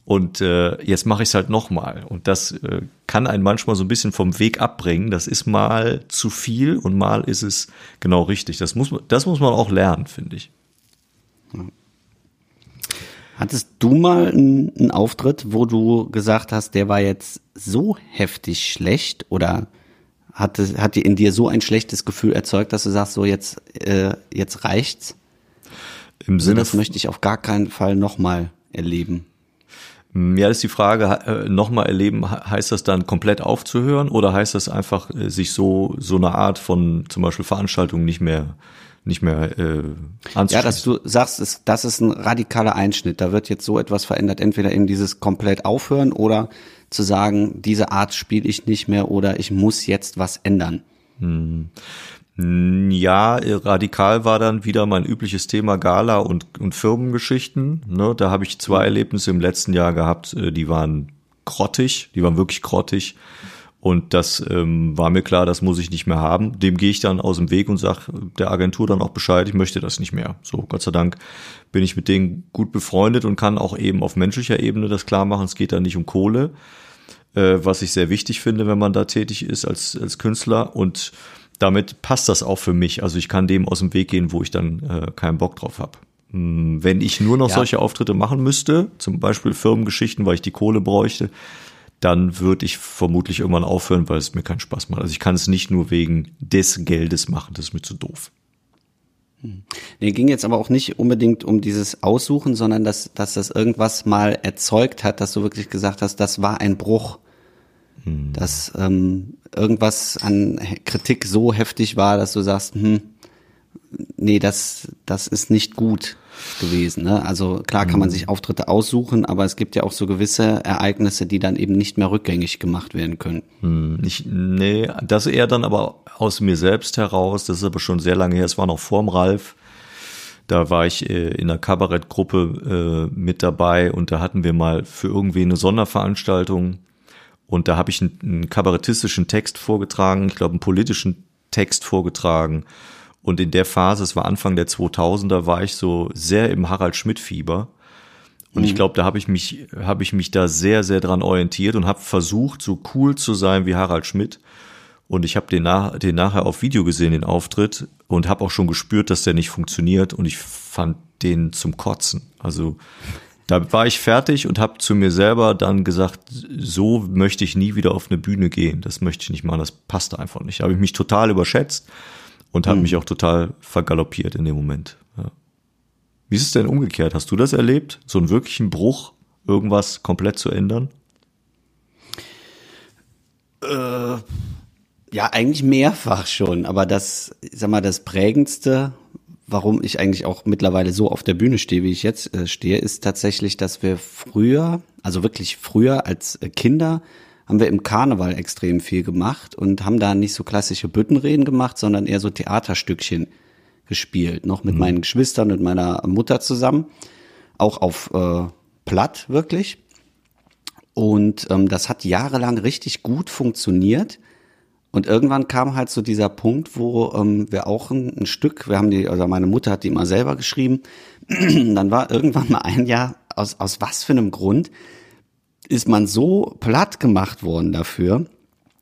Und äh, jetzt mache ich es halt nochmal. Und das äh, kann einen manchmal so ein bisschen vom Weg abbringen. Das ist mal zu viel und mal ist es genau richtig. Das muss, das muss man auch lernen, finde ich. Hattest du mal einen, einen Auftritt, wo du gesagt hast, der war jetzt so heftig schlecht oder hat, hat dir in dir so ein schlechtes Gefühl erzeugt, dass du sagst, so jetzt, äh, jetzt reicht's? Im Sinne, das möchte ich auf gar keinen Fall nochmal erleben. Hm, ja, das ist die Frage, äh, nochmal erleben, heißt das dann komplett aufzuhören oder heißt das einfach, äh, sich so, so eine Art von zum Beispiel Veranstaltungen nicht mehr nicht mehr äh, anzuschließen. Ja, dass du sagst, ist, das ist ein radikaler Einschnitt. Da wird jetzt so etwas verändert, entweder eben dieses komplett aufhören oder zu sagen, diese Art spiele ich nicht mehr oder ich muss jetzt was ändern. Hm. Ja, radikal war dann wieder mein übliches Thema Gala und, und Firmengeschichten. Ne, da habe ich zwei Erlebnisse im letzten Jahr gehabt, äh, die waren grottig, die waren wirklich grottig. Und das ähm, war mir klar, das muss ich nicht mehr haben. Dem gehe ich dann aus dem Weg und sage der Agentur dann auch Bescheid, ich möchte das nicht mehr. So, Gott sei Dank bin ich mit denen gut befreundet und kann auch eben auf menschlicher Ebene das klar machen. Es geht da nicht um Kohle, äh, was ich sehr wichtig finde, wenn man da tätig ist als, als Künstler. Und damit passt das auch für mich. Also ich kann dem aus dem Weg gehen, wo ich dann äh, keinen Bock drauf habe. Hm, wenn ich nur noch ja. solche Auftritte machen müsste, zum Beispiel Firmengeschichten, weil ich die Kohle bräuchte, dann würde ich vermutlich irgendwann aufhören, weil es mir keinen Spaß macht. Also ich kann es nicht nur wegen des Geldes machen, das ist mir zu doof. Hm. Nee, ging jetzt aber auch nicht unbedingt um dieses Aussuchen, sondern dass, dass das irgendwas mal erzeugt hat, dass du wirklich gesagt hast, das war ein Bruch. Hm. Dass ähm, irgendwas an Kritik so heftig war, dass du sagst, hm, nee, das, das ist nicht gut gewesen. Ne? Also klar kann man mhm. sich Auftritte aussuchen, aber es gibt ja auch so gewisse Ereignisse, die dann eben nicht mehr rückgängig gemacht werden können. Hm, ich, nee, das eher dann aber aus mir selbst heraus. Das ist aber schon sehr lange her. Es war noch vorm Ralf. Da war ich äh, in einer Kabarettgruppe äh, mit dabei und da hatten wir mal für irgendwie eine Sonderveranstaltung und da habe ich einen, einen kabarettistischen Text vorgetragen, ich glaube einen politischen Text vorgetragen und in der Phase, es war Anfang der 2000er, war ich so sehr im Harald Schmidt Fieber. Und mhm. ich glaube, da habe ich mich habe ich mich da sehr sehr dran orientiert und habe versucht, so cool zu sein wie Harald Schmidt. Und ich habe den, nach, den nachher auf Video gesehen, den Auftritt, und habe auch schon gespürt, dass der nicht funktioniert. Und ich fand den zum Kotzen. Also da war ich fertig und habe zu mir selber dann gesagt, so möchte ich nie wieder auf eine Bühne gehen. Das möchte ich nicht machen, das passt einfach nicht. Da habe ich mich total überschätzt und habe hm. mich auch total vergaloppiert in dem Moment. Ja. Wie ist es denn umgekehrt? Hast du das erlebt? So einen wirklichen Bruch, irgendwas komplett zu ändern? Äh, ja, eigentlich mehrfach schon, aber das, ich sag mal, das prägendste, warum ich eigentlich auch mittlerweile so auf der Bühne stehe, wie ich jetzt äh, stehe, ist tatsächlich, dass wir früher, also wirklich früher als Kinder, haben wir im Karneval extrem viel gemacht und haben da nicht so klassische Büttenreden gemacht, sondern eher so Theaterstückchen gespielt. Noch mit mhm. meinen Geschwistern und meiner Mutter zusammen. Auch auf äh, Platt wirklich. Und ähm, das hat jahrelang richtig gut funktioniert. Und irgendwann kam halt so dieser Punkt, wo ähm, wir auch ein, ein Stück, wir haben die, also meine Mutter hat die immer selber geschrieben. Dann war irgendwann mal ein Jahr, aus, aus was für einem Grund, ist man so platt gemacht worden dafür,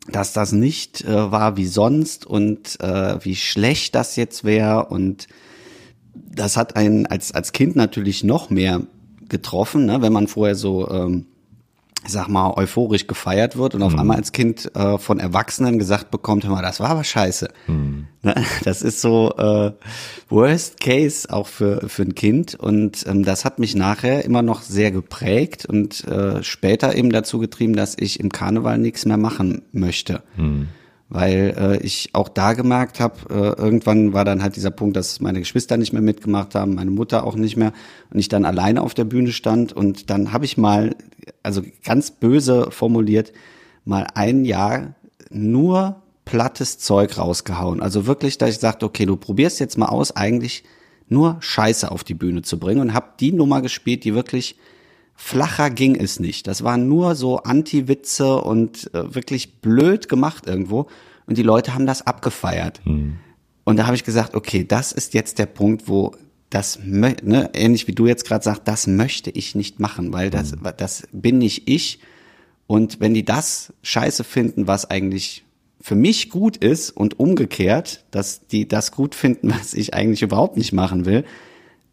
dass das nicht äh, war wie sonst und äh, wie schlecht das jetzt wäre und das hat einen als als Kind natürlich noch mehr getroffen, ne? wenn man vorher so ähm, ich sag mal, euphorisch gefeiert wird und auf mhm. einmal als Kind äh, von Erwachsenen gesagt bekommt, hör mal, das war aber scheiße. Mhm. Das ist so äh, Worst Case auch für, für ein Kind und ähm, das hat mich nachher immer noch sehr geprägt und äh, später eben dazu getrieben, dass ich im Karneval nichts mehr machen möchte. Mhm weil äh, ich auch da gemerkt habe, äh, irgendwann war dann halt dieser Punkt, dass meine Geschwister nicht mehr mitgemacht haben, meine Mutter auch nicht mehr und ich dann alleine auf der Bühne stand und dann habe ich mal, also ganz böse formuliert, mal ein Jahr nur plattes Zeug rausgehauen. Also wirklich, da ich sagte, okay, du probierst jetzt mal aus, eigentlich nur Scheiße auf die Bühne zu bringen und habe die Nummer gespielt, die wirklich flacher ging es nicht. Das waren nur so Anti-Witze und äh, wirklich blöd gemacht irgendwo und die Leute haben das abgefeiert. Mhm. Und da habe ich gesagt, okay, das ist jetzt der Punkt, wo das, ne, ähnlich wie du jetzt gerade sagst, das möchte ich nicht machen, weil das, mhm. das bin nicht ich. Und wenn die das scheiße finden, was eigentlich für mich gut ist und umgekehrt, dass die das gut finden, was ich eigentlich überhaupt nicht machen will,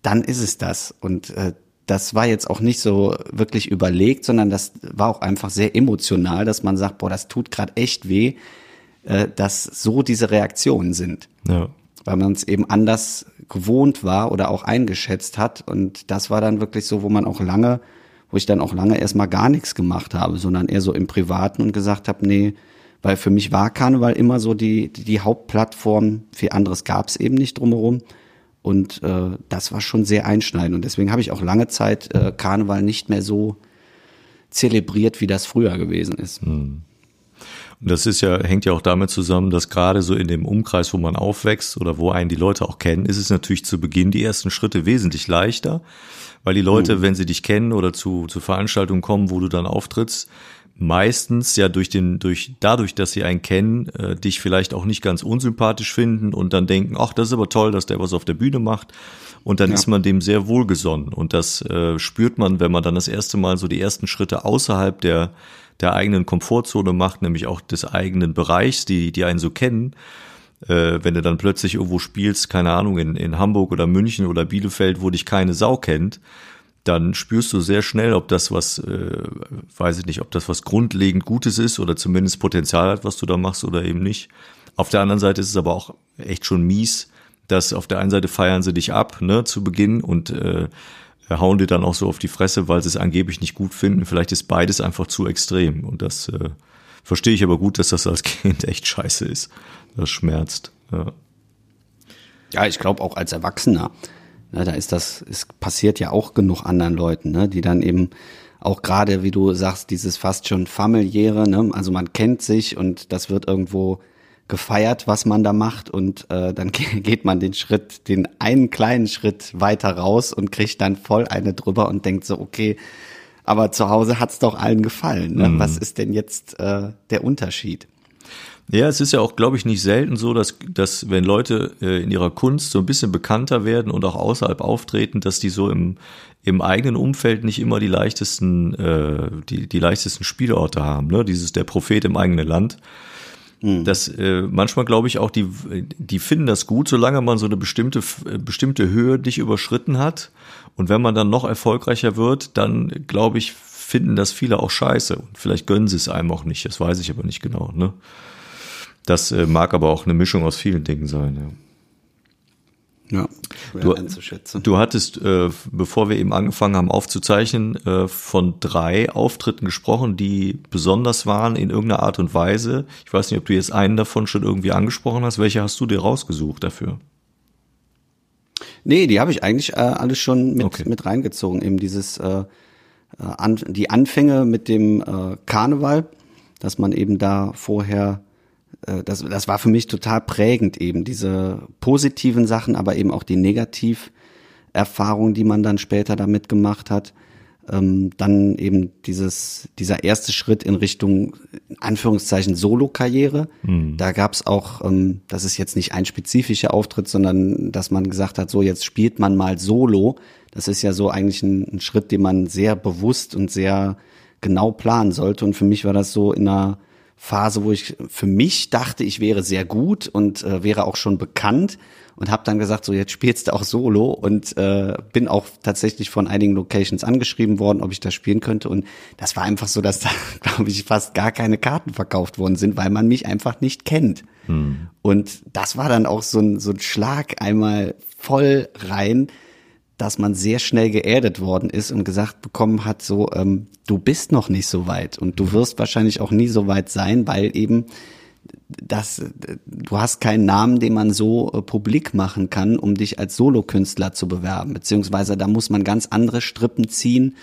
dann ist es das. Und äh, das war jetzt auch nicht so wirklich überlegt, sondern das war auch einfach sehr emotional, dass man sagt, boah, das tut gerade echt weh, äh, dass so diese Reaktionen sind. Ja. Weil man es eben anders gewohnt war oder auch eingeschätzt hat. Und das war dann wirklich so, wo man auch lange, wo ich dann auch lange erstmal gar nichts gemacht habe, sondern eher so im Privaten und gesagt habe, nee, weil für mich war Karneval immer so die, die, die Hauptplattform, viel anderes gab es eben nicht drumherum. Und äh, das war schon sehr einschneidend. Und deswegen habe ich auch lange Zeit äh, Karneval nicht mehr so zelebriert, wie das früher gewesen ist. Hm. Und das ist ja, hängt ja auch damit zusammen, dass gerade so in dem Umkreis, wo man aufwächst oder wo einen die Leute auch kennen, ist es natürlich zu Beginn die ersten Schritte wesentlich leichter, weil die Leute, mhm. wenn sie dich kennen oder zu, zu Veranstaltungen kommen, wo du dann auftrittst, meistens ja durch den, durch, dadurch, dass sie einen kennen, äh, dich vielleicht auch nicht ganz unsympathisch finden und dann denken, ach, das ist aber toll, dass der was auf der Bühne macht. Und dann ja. ist man dem sehr wohlgesonnen. Und das äh, spürt man, wenn man dann das erste Mal so die ersten Schritte außerhalb der, der eigenen Komfortzone macht, nämlich auch des eigenen Bereichs, die, die einen so kennen. Äh, wenn du dann plötzlich irgendwo spielst, keine Ahnung, in, in Hamburg oder München oder Bielefeld, wo dich keine Sau kennt, dann spürst du sehr schnell, ob das was, äh, weiß ich nicht, ob das was grundlegend Gutes ist oder zumindest Potenzial hat, was du da machst oder eben nicht. Auf der anderen Seite ist es aber auch echt schon mies, dass auf der einen Seite feiern sie dich ab, ne, zu Beginn und äh, hauen dir dann auch so auf die Fresse, weil sie es angeblich nicht gut finden. Vielleicht ist beides einfach zu extrem und das äh, verstehe ich aber gut, dass das als Kind echt scheiße ist. Das schmerzt. Ja, ja ich glaube auch als Erwachsener Ne, da ist das, es passiert ja auch genug anderen Leuten, ne, die dann eben auch gerade, wie du sagst, dieses fast schon familiäre, ne, also man kennt sich und das wird irgendwo gefeiert, was man da macht und äh, dann geht man den Schritt, den einen kleinen Schritt weiter raus und kriegt dann voll eine drüber und denkt so, okay, aber zu Hause hat's doch allen gefallen. Ne? Mhm. Was ist denn jetzt äh, der Unterschied? Ja, es ist ja auch, glaube ich, nicht selten so, dass, dass wenn Leute äh, in ihrer Kunst so ein bisschen bekannter werden und auch außerhalb auftreten, dass die so im, im eigenen Umfeld nicht immer die leichtesten, äh, die, die leichtesten Spielorte haben. Ne? Dieses der Prophet im eigenen Land. Mhm. Das äh, manchmal glaube ich auch, die, die finden das gut, solange man so eine bestimmte, bestimmte Höhe nicht überschritten hat. Und wenn man dann noch erfolgreicher wird, dann glaube ich, finden das viele auch scheiße. Und vielleicht gönnen sie es einem auch nicht, das weiß ich aber nicht genau. Ne? Das äh, mag aber auch eine Mischung aus vielen Dingen sein. Ja. Ja, du, du hattest, äh, bevor wir eben angefangen haben aufzuzeichnen, äh, von drei Auftritten gesprochen, die besonders waren in irgendeiner Art und Weise. Ich weiß nicht, ob du jetzt einen davon schon irgendwie angesprochen hast. Welche hast du dir rausgesucht dafür? Nee, die habe ich eigentlich äh, alles schon mit, okay. mit reingezogen. Eben dieses, äh, äh an, die Anfänge mit dem äh, Karneval, dass man eben da vorher das, das war für mich total prägend eben, diese positiven Sachen, aber eben auch die Negativerfahrungen, die man dann später damit gemacht hat. Ähm, dann eben dieses, dieser erste Schritt in Richtung, in Anführungszeichen, Solo-Karriere. Mhm. Da gab's auch, ähm, das ist jetzt nicht ein spezifischer Auftritt, sondern dass man gesagt hat, so jetzt spielt man mal Solo. Das ist ja so eigentlich ein, ein Schritt, den man sehr bewusst und sehr genau planen sollte. Und für mich war das so in einer Phase, wo ich für mich dachte, ich wäre sehr gut und äh, wäre auch schon bekannt und habe dann gesagt, so jetzt spielst du auch Solo und äh, bin auch tatsächlich von einigen Locations angeschrieben worden, ob ich das spielen könnte und das war einfach so, dass da glaube ich fast gar keine Karten verkauft worden sind, weil man mich einfach nicht kennt. Hm. Und das war dann auch so ein, so ein Schlag einmal voll rein, dass man sehr schnell geerdet worden ist und gesagt bekommen hat, so, ähm, du bist noch nicht so weit und du wirst wahrscheinlich auch nie so weit sein, weil eben das, du hast keinen Namen, den man so äh, publik machen kann, um dich als Solokünstler zu bewerben, beziehungsweise da muss man ganz andere Strippen ziehen,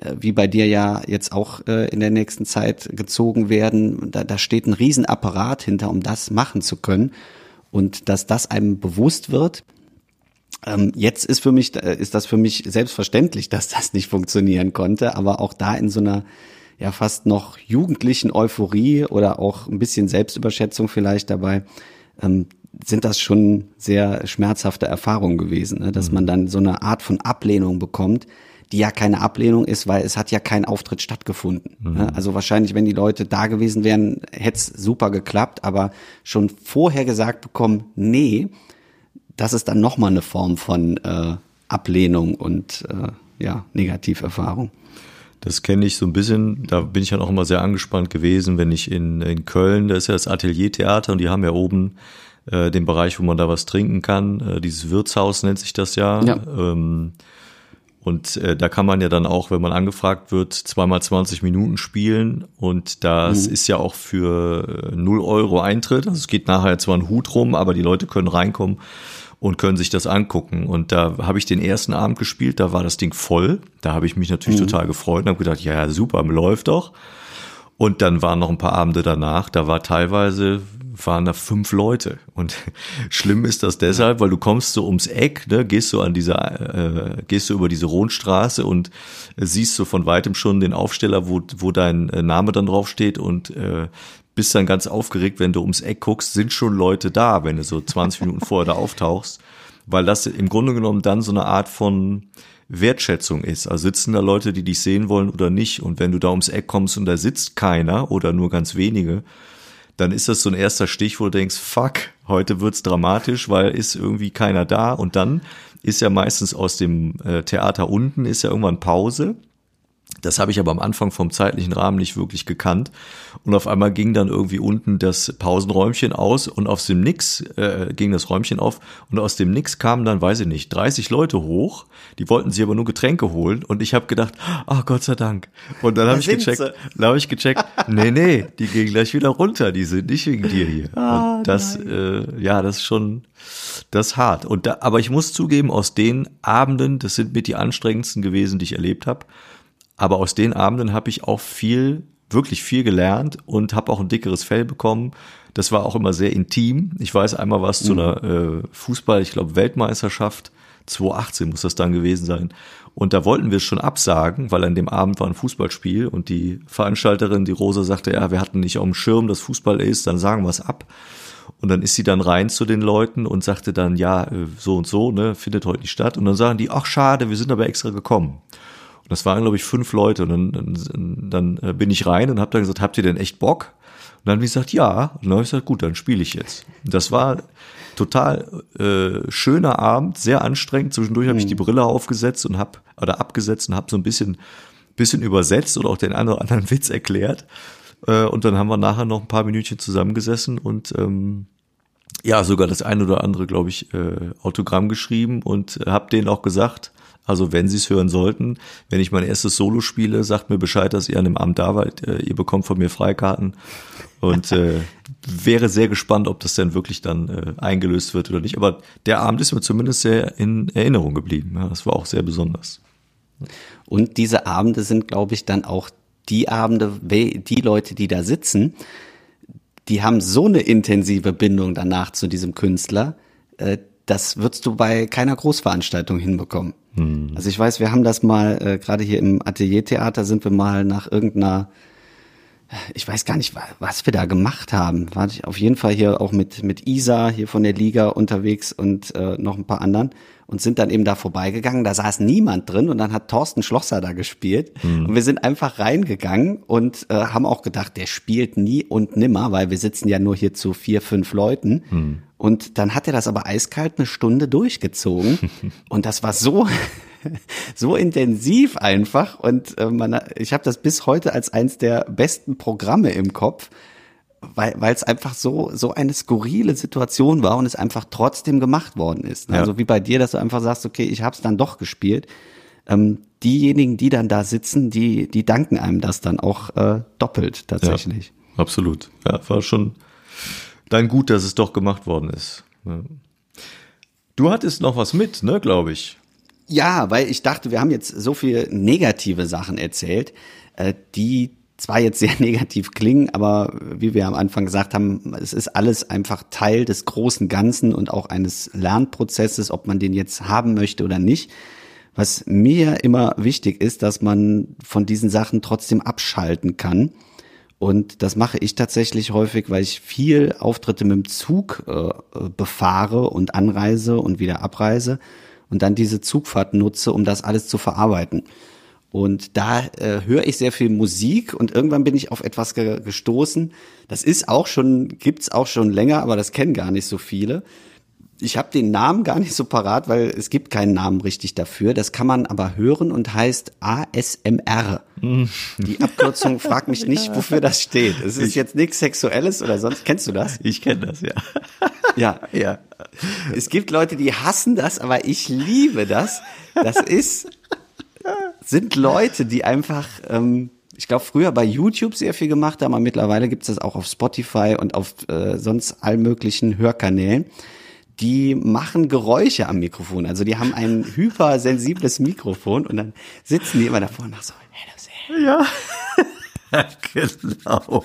äh, wie bei dir ja jetzt auch äh, in der nächsten Zeit gezogen werden. Da, da steht ein Riesenapparat hinter, um das machen zu können. Und dass das einem bewusst wird, jetzt ist für mich, äh, ist das für mich selbstverständlich, dass das nicht funktionieren konnte, aber auch da in so einer ja fast noch jugendlichen Euphorie oder auch ein bisschen Selbstüberschätzung vielleicht dabei, ähm, sind das schon sehr schmerzhafte Erfahrungen gewesen, ne? dass mhm. man dann so eine Art von Ablehnung bekommt, die ja keine Ablehnung ist, weil es hat ja kein Auftritt stattgefunden. Ne? Mhm. Also wahrscheinlich, wenn die Leute da gewesen wären, hätte es super geklappt, aber schon vorher gesagt bekommen, nee, das ist dann nochmal eine Form von äh, Ablehnung und äh, ja, Negativerfahrung. Das kenne ich so ein bisschen, da bin ich ja auch immer sehr angespannt gewesen, wenn ich in, in Köln, da ist ja das Ateliertheater und die haben ja oben äh, den Bereich, wo man da was trinken kann. Äh, dieses Wirtshaus nennt sich das ja. ja. Ähm, und äh, da kann man ja dann auch, wenn man angefragt wird, zweimal 20 Minuten spielen. Und das mhm. ist ja auch für äh, 0 Euro Eintritt. Also es geht nachher zwar ein Hut rum, aber die Leute können reinkommen und können sich das angucken. Und da habe ich den ersten Abend gespielt, da war das Ding voll. Da habe ich mich natürlich mhm. total gefreut und habe gedacht, ja, super, läuft doch. Und dann waren noch ein paar Abende danach, da war teilweise, waren da fünf Leute. Und schlimm ist das deshalb, weil du kommst so ums Eck, ne, gehst du an dieser, äh, gehst du über diese Rohnstraße und siehst du von weitem schon den Aufsteller, wo, wo dein äh, Name dann draufsteht und äh, bist dann ganz aufgeregt, wenn du ums Eck guckst, sind schon Leute da, wenn du so 20 Minuten vorher da auftauchst, weil das im Grunde genommen dann so eine Art von Wertschätzung ist. Also sitzen da Leute, die dich sehen wollen oder nicht. Und wenn du da ums Eck kommst und da sitzt keiner oder nur ganz wenige, dann ist das so ein erster Stich, wo du denkst, fuck, heute wird's dramatisch, weil ist irgendwie keiner da. Und dann ist ja meistens aus dem äh, Theater unten ist ja irgendwann Pause. Das habe ich aber am Anfang vom zeitlichen Rahmen nicht wirklich gekannt. Und auf einmal ging dann irgendwie unten das Pausenräumchen aus und aus dem Nix äh, ging das Räumchen auf und aus dem Nix kamen dann, weiß ich nicht, 30 Leute hoch. Die wollten sich aber nur Getränke holen und ich habe gedacht, ach Gott sei Dank. Und dann habe ich gecheckt, dann habe ich gecheckt, nee, nee, die gehen gleich wieder runter, die sind nicht wegen dir hier. Ah, und das, äh, ja, das ist schon, das ist hart. Und da, aber ich muss zugeben, aus den Abenden, das sind mit die anstrengendsten gewesen, die ich erlebt habe aber aus den Abenden habe ich auch viel, wirklich viel gelernt und habe auch ein dickeres Fell bekommen. Das war auch immer sehr intim. Ich weiß, einmal war es mhm. zu einer äh, Fußball, ich glaube Weltmeisterschaft, 2018 muss das dann gewesen sein. Und da wollten wir es schon absagen, weil an dem Abend war ein Fußballspiel und die Veranstalterin, die Rosa, sagte, ja, wir hatten nicht auf dem Schirm, dass Fußball ist, dann sagen wir es ab. Und dann ist sie dann rein zu den Leuten und sagte dann, ja, äh, so und so, ne, findet heute nicht statt. Und dann sagen die, ach schade, wir sind aber extra gekommen. Und das waren, glaube ich, fünf Leute. Und dann, dann, dann äh, bin ich rein und habe dann gesagt, habt ihr denn echt Bock? Und dann haben die gesagt, ja. Und dann habe ich gesagt, gut, dann spiele ich jetzt. Und das war total äh, schöner Abend, sehr anstrengend. Zwischendurch habe ich mhm. die Brille aufgesetzt und habe oder abgesetzt und habe so ein bisschen bisschen übersetzt oder auch den einen oder anderen Witz erklärt. Äh, und dann haben wir nachher noch ein paar Minütchen zusammengesessen und ähm, ja, sogar das eine oder andere, glaube ich, äh, Autogramm geschrieben und äh, habe denen auch gesagt, also wenn Sie es hören sollten, wenn ich mein erstes Solo spiele, sagt mir Bescheid, dass ihr an dem Abend da wart. Äh, ihr bekommt von mir Freikarten und äh, wäre sehr gespannt, ob das denn wirklich dann äh, eingelöst wird oder nicht. Aber der Abend ist mir zumindest sehr in Erinnerung geblieben. Ja, das war auch sehr besonders. Und diese Abende sind, glaube ich, dann auch die Abende, die Leute, die da sitzen, die haben so eine intensive Bindung danach zu diesem Künstler, äh, das würdest du bei keiner Großveranstaltung hinbekommen. Hm. Also ich weiß, wir haben das mal, äh, gerade hier im Ateliertheater sind wir mal nach irgendeiner, ich weiß gar nicht, was wir da gemacht haben. War ich auf jeden Fall hier auch mit, mit Isa hier von der Liga unterwegs und äh, noch ein paar anderen und sind dann eben da vorbeigegangen. Da saß niemand drin und dann hat Thorsten Schlosser da gespielt. Mhm. Und wir sind einfach reingegangen und äh, haben auch gedacht, der spielt nie und nimmer, weil wir sitzen ja nur hier zu vier, fünf Leuten. Mhm. Und dann hat er das aber eiskalt eine Stunde durchgezogen. und das war so, so intensiv einfach. Und äh, man, ich habe das bis heute als eins der besten Programme im Kopf weil es einfach so so eine skurrile Situation war und es einfach trotzdem gemacht worden ist. Ja. Also wie bei dir, dass du einfach sagst, okay, ich habe es dann doch gespielt. Ähm, diejenigen, die dann da sitzen, die die danken einem das dann auch äh, doppelt tatsächlich. Ja, absolut. Ja, war schon dann gut, dass es doch gemacht worden ist. Ja. Du hattest noch was mit, ne, glaube ich. Ja, weil ich dachte, wir haben jetzt so viel negative Sachen erzählt, äh, die zwar jetzt sehr negativ klingen, aber wie wir am Anfang gesagt haben, es ist alles einfach Teil des großen Ganzen und auch eines Lernprozesses, ob man den jetzt haben möchte oder nicht. Was mir immer wichtig ist, dass man von diesen Sachen trotzdem abschalten kann. Und das mache ich tatsächlich häufig, weil ich viel Auftritte mit dem Zug äh, befahre und anreise und wieder abreise und dann diese Zugfahrt nutze, um das alles zu verarbeiten. Und da äh, höre ich sehr viel Musik und irgendwann bin ich auf etwas ge gestoßen. Das ist auch schon, gibt's auch schon länger, aber das kennen gar nicht so viele. Ich habe den Namen gar nicht so parat, weil es gibt keinen Namen richtig dafür. Das kann man aber hören und heißt ASMR. Die Abkürzung fragt mich nicht, wofür das steht. Es ist jetzt nichts Sexuelles oder sonst. Kennst du das? Ich kenne das, ja. Ja, ja. Es gibt Leute, die hassen das, aber ich liebe das. Das ist, sind Leute, die einfach, ähm, ich glaube, früher bei YouTube sehr viel gemacht haben, aber mittlerweile gibt es das auch auf Spotify und auf äh, sonst all möglichen Hörkanälen. Die machen Geräusche am Mikrofon. Also die haben ein hypersensibles Mikrofon und dann sitzen die immer davor und nach so, hello, Ja. genau.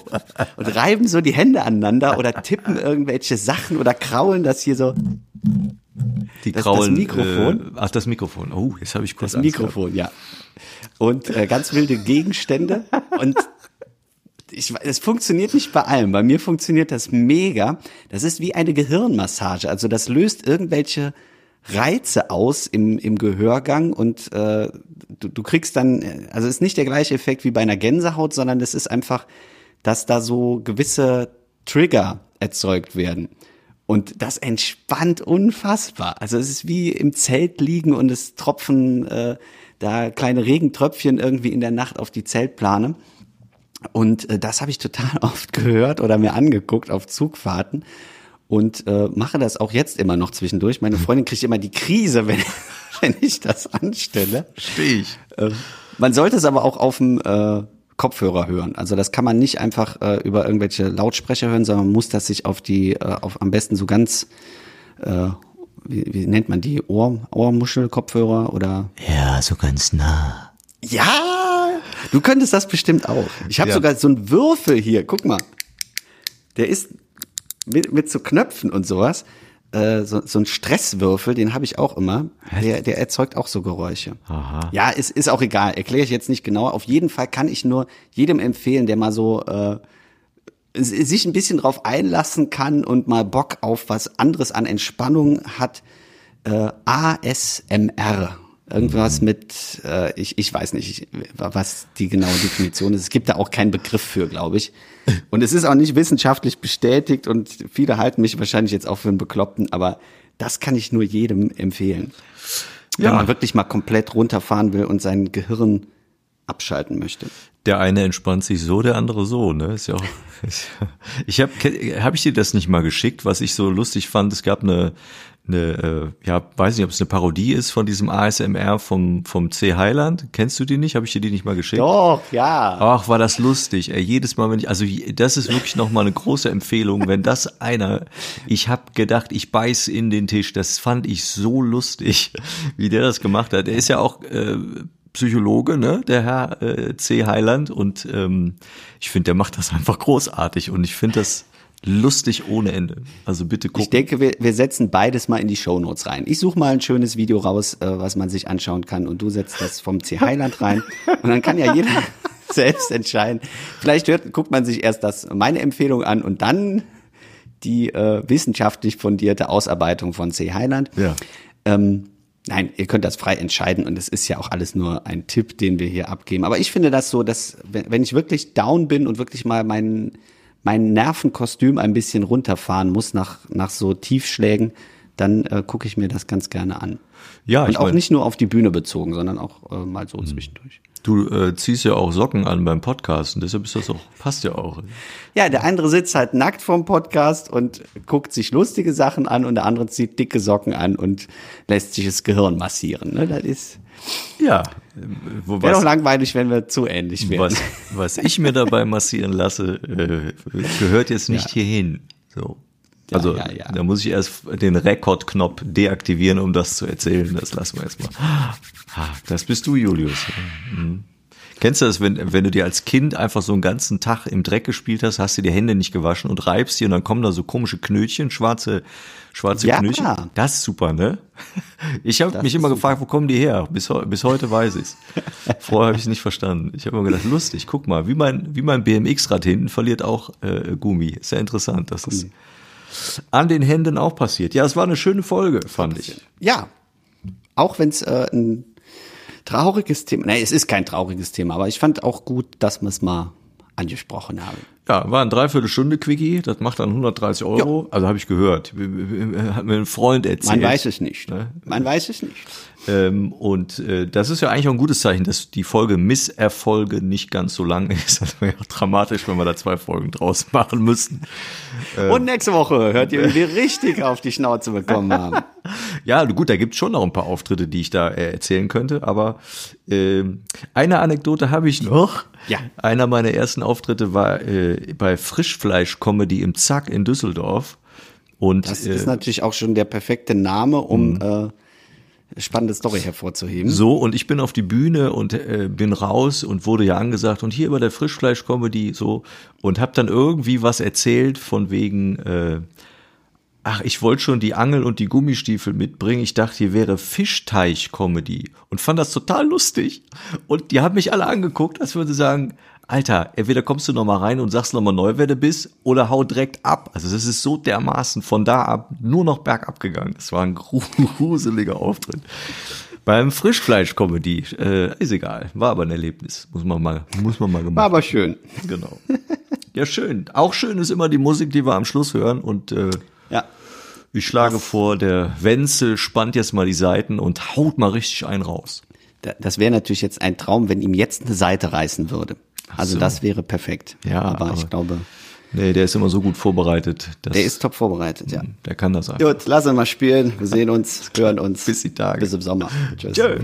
und reiben so die Hände aneinander oder tippen irgendwelche Sachen oder kraulen das hier so. Die Das- das grauen, Mikrofon? Äh, ach, das Mikrofon. Oh, jetzt habe ich kurz Das Angst Mikrofon, ja. Und äh, ganz wilde Gegenstände. Und ich, es funktioniert nicht bei allem. Bei mir funktioniert das mega. Das ist wie eine Gehirnmassage. Also das löst irgendwelche Reize aus im, im Gehörgang und äh, du, du kriegst dann, also es ist nicht der gleiche Effekt wie bei einer Gänsehaut, sondern es ist einfach, dass da so gewisse Trigger erzeugt werden. Und das entspannt unfassbar. Also es ist wie im Zelt liegen und es tropfen äh, da kleine Regentröpfchen irgendwie in der Nacht auf die Zeltplane. Und äh, das habe ich total oft gehört oder mir angeguckt auf Zugfahrten und äh, mache das auch jetzt immer noch zwischendurch. Meine Freundin kriegt immer die Krise, wenn, wenn ich das anstelle. Verstehe ich. Äh, man sollte es aber auch auf dem äh, Kopfhörer hören. Also das kann man nicht einfach äh, über irgendwelche Lautsprecher hören, sondern man muss das sich auf die, äh, auf am besten so ganz, äh, wie, wie nennt man die, Ohr, Ohrmuschel-Kopfhörer oder Ja, so ganz nah. ja, du könntest das bestimmt auch. Ich habe Ja. sogar so einen Würfel hier. Guck mal, der ist mit, mit so Knöpfen und sowas. Äh, so, so ein Stresswürfel, den habe ich auch immer. Der, der erzeugt auch so Geräusche. Aha. Ja, ist, ist auch egal. Erkläre ich jetzt nicht genauer. Auf jeden Fall kann ich nur jedem empfehlen, der mal so äh, sich ein bisschen drauf einlassen kann und mal Bock auf was anderes an Entspannung hat. Äh, ASMR. Irgendwas mit, äh, ich, ich weiß nicht, ich, was die genaue Definition ist. Es gibt da auch keinen Begriff für, glaube ich. Und es ist auch nicht wissenschaftlich bestätigt und viele halten mich wahrscheinlich jetzt auch für einen Bekloppten, aber das kann ich nur jedem empfehlen. Wenn Ja. man wirklich mal komplett runterfahren will und sein Gehirn abschalten möchte. Der eine entspannt sich so, der andere so, ne? Ist ja auch. Ich habe, habe ich dir das nicht mal geschickt, was ich so lustig fand? Es gab eine, eine, äh, ja, weiß nicht, ob es eine Parodie ist von diesem ASMR vom vom C Highland. Kennst du die nicht? Habe ich dir die nicht mal geschickt? Doch, ja. Ach, war das lustig. Ey, jedes Mal, wenn ich, also das ist wirklich nochmal eine große Empfehlung, wenn das einer, ich habe gedacht, ich beiß in den Tisch, das fand ich so lustig, wie der das gemacht hat. Der ist ja auch äh, Psychologe, ne, der Herr äh, C. Heiland und ähm, ich finde, der macht das einfach großartig und ich finde das lustig ohne Ende. Also bitte gucken. Ich denke, wir, wir setzen beides mal in die Shownotes rein. Ich suche mal ein schönes Video raus, äh, was man sich anschauen kann und du setzt das vom C. Highland rein und dann kann ja jeder selbst entscheiden. Vielleicht hört, guckt man sich erst das meine Empfehlung an und dann die äh, wissenschaftlich fundierte Ausarbeitung von C. Highland. Ja. Ähm, nein, ihr könnt das frei entscheiden und es ist ja auch alles nur ein Tipp, den wir hier abgeben. Aber ich finde das so, dass wenn ich wirklich down bin und wirklich mal mein, mein Nervenkostüm ein bisschen runterfahren muss nach, nach so Tiefschlägen, dann äh, gucke ich mir das ganz gerne an. Ja, und ich auch mein- nicht nur auf die Bühne bezogen, sondern auch äh, mal so zwischendurch. Du äh, ziehst ja auch Socken an beim Podcast und deshalb ist das auch, passt ja auch. Ja, der andere sitzt halt nackt vorm Podcast und guckt sich lustige Sachen an und der andere zieht dicke Socken an und lässt sich das Gehirn massieren. Ne? Das ist Ja. Äh, Wo, wäre doch langweilig, wenn wir zu ähnlich wären. was, was ich mir dabei massieren lasse, äh, gehört jetzt nicht Ja. hierhin. So. Also ja, ja. da muss ich erst den Rekordknopf deaktivieren, um das zu erzählen. Das lassen wir jetzt mal. Ah, Das bist du, Julius. Mhm. Kennst du das, wenn, wenn du dir als Kind einfach so einen ganzen Tag im Dreck gespielt hast, hast du die Hände nicht gewaschen und reibst die und dann kommen da so komische Knötchen, schwarze, schwarze Ja. Knötchen? Das ist super, ne? Ich habe mich immer gefragt, wo kommen die her? Bis, bis heute weiß ich's. Vorher habe ich es nicht verstanden. Ich habe immer gedacht, lustig, guck mal, wie mein, wie mein BMX-Rad hinten verliert auch äh, Gummi. Ist ja interessant, dass es an den Händen auch passiert. Ja, es war eine schöne Folge, fand ich. Ja, auch wenn es äh, ein trauriges Thema, nein, es ist kein trauriges Thema, aber ich fand auch gut, dass wir es mal angesprochen haben. Ja, war ein Dreiviertelstunde Quickie, das macht dann 130 Euro. Also habe ich gehört. Hat mir ein Freund erzählt. Man weiß es nicht. Ne? Man weiß es nicht. Ähm, und äh, das ist ja eigentlich auch ein gutes Zeichen, dass die Folge Misserfolge nicht ganz so lang ist. Das wäre ja auch dramatisch, wenn wir da zwei Folgen draus machen müssten. Und nächste Woche hört ihr, wie wir richtig auf die Schnauze bekommen haben. Ja, gut, da gibt's schon noch ein paar Auftritte, die ich da äh, erzählen könnte, aber ähm, eine Anekdote habe ich noch. Ja. Einer meiner ersten Auftritte war äh, bei Frischfleisch-Comedy im Zack in Düsseldorf. Und Das äh, ist natürlich auch schon der perfekte Name, um äh, spannende Story hervorzuheben. So, und ich bin auf die Bühne und äh, bin raus und wurde ja angesagt und hier bei der Frischfleisch-Comedy so und hab dann irgendwie was erzählt von wegen, äh, ach, ich wollte schon die Angel und die Gummistiefel mitbringen. Ich dachte, hier wäre Fischteich-Comedy und fand das total lustig. Und die haben mich alle angeguckt, als würde sagen, Alter, entweder kommst du noch mal rein und sagst noch mal neu, wer du bist, oder hau direkt ab. Also das ist so dermaßen von da ab nur noch bergab gegangen. Das war ein gruseliger Auftritt. Beim Frischfleisch-Comedy, äh, ist egal, war aber ein Erlebnis, muss man mal, muss man mal War gemacht. aber schön. Genau. Ja, schön. Auch schön ist immer die Musik, die wir am Schluss hören und äh, Ja. ich schlage vor, der Wenzel spannt jetzt mal die Seiten und haut mal richtig einen raus. Da- Das wäre natürlich jetzt ein Traum, wenn ihm jetzt eine Seite reißen würde. Also so. das wäre perfekt. Ja, aber, aber- ich glaube, Nee, der ist immer so gut vorbereitet. Der ist top vorbereitet, ja. Der kann das einfach. Gut, lass uns mal spielen. Wir sehen uns, hören uns. Bis die Tage. Bis im Sommer. Tschüss. Tschö.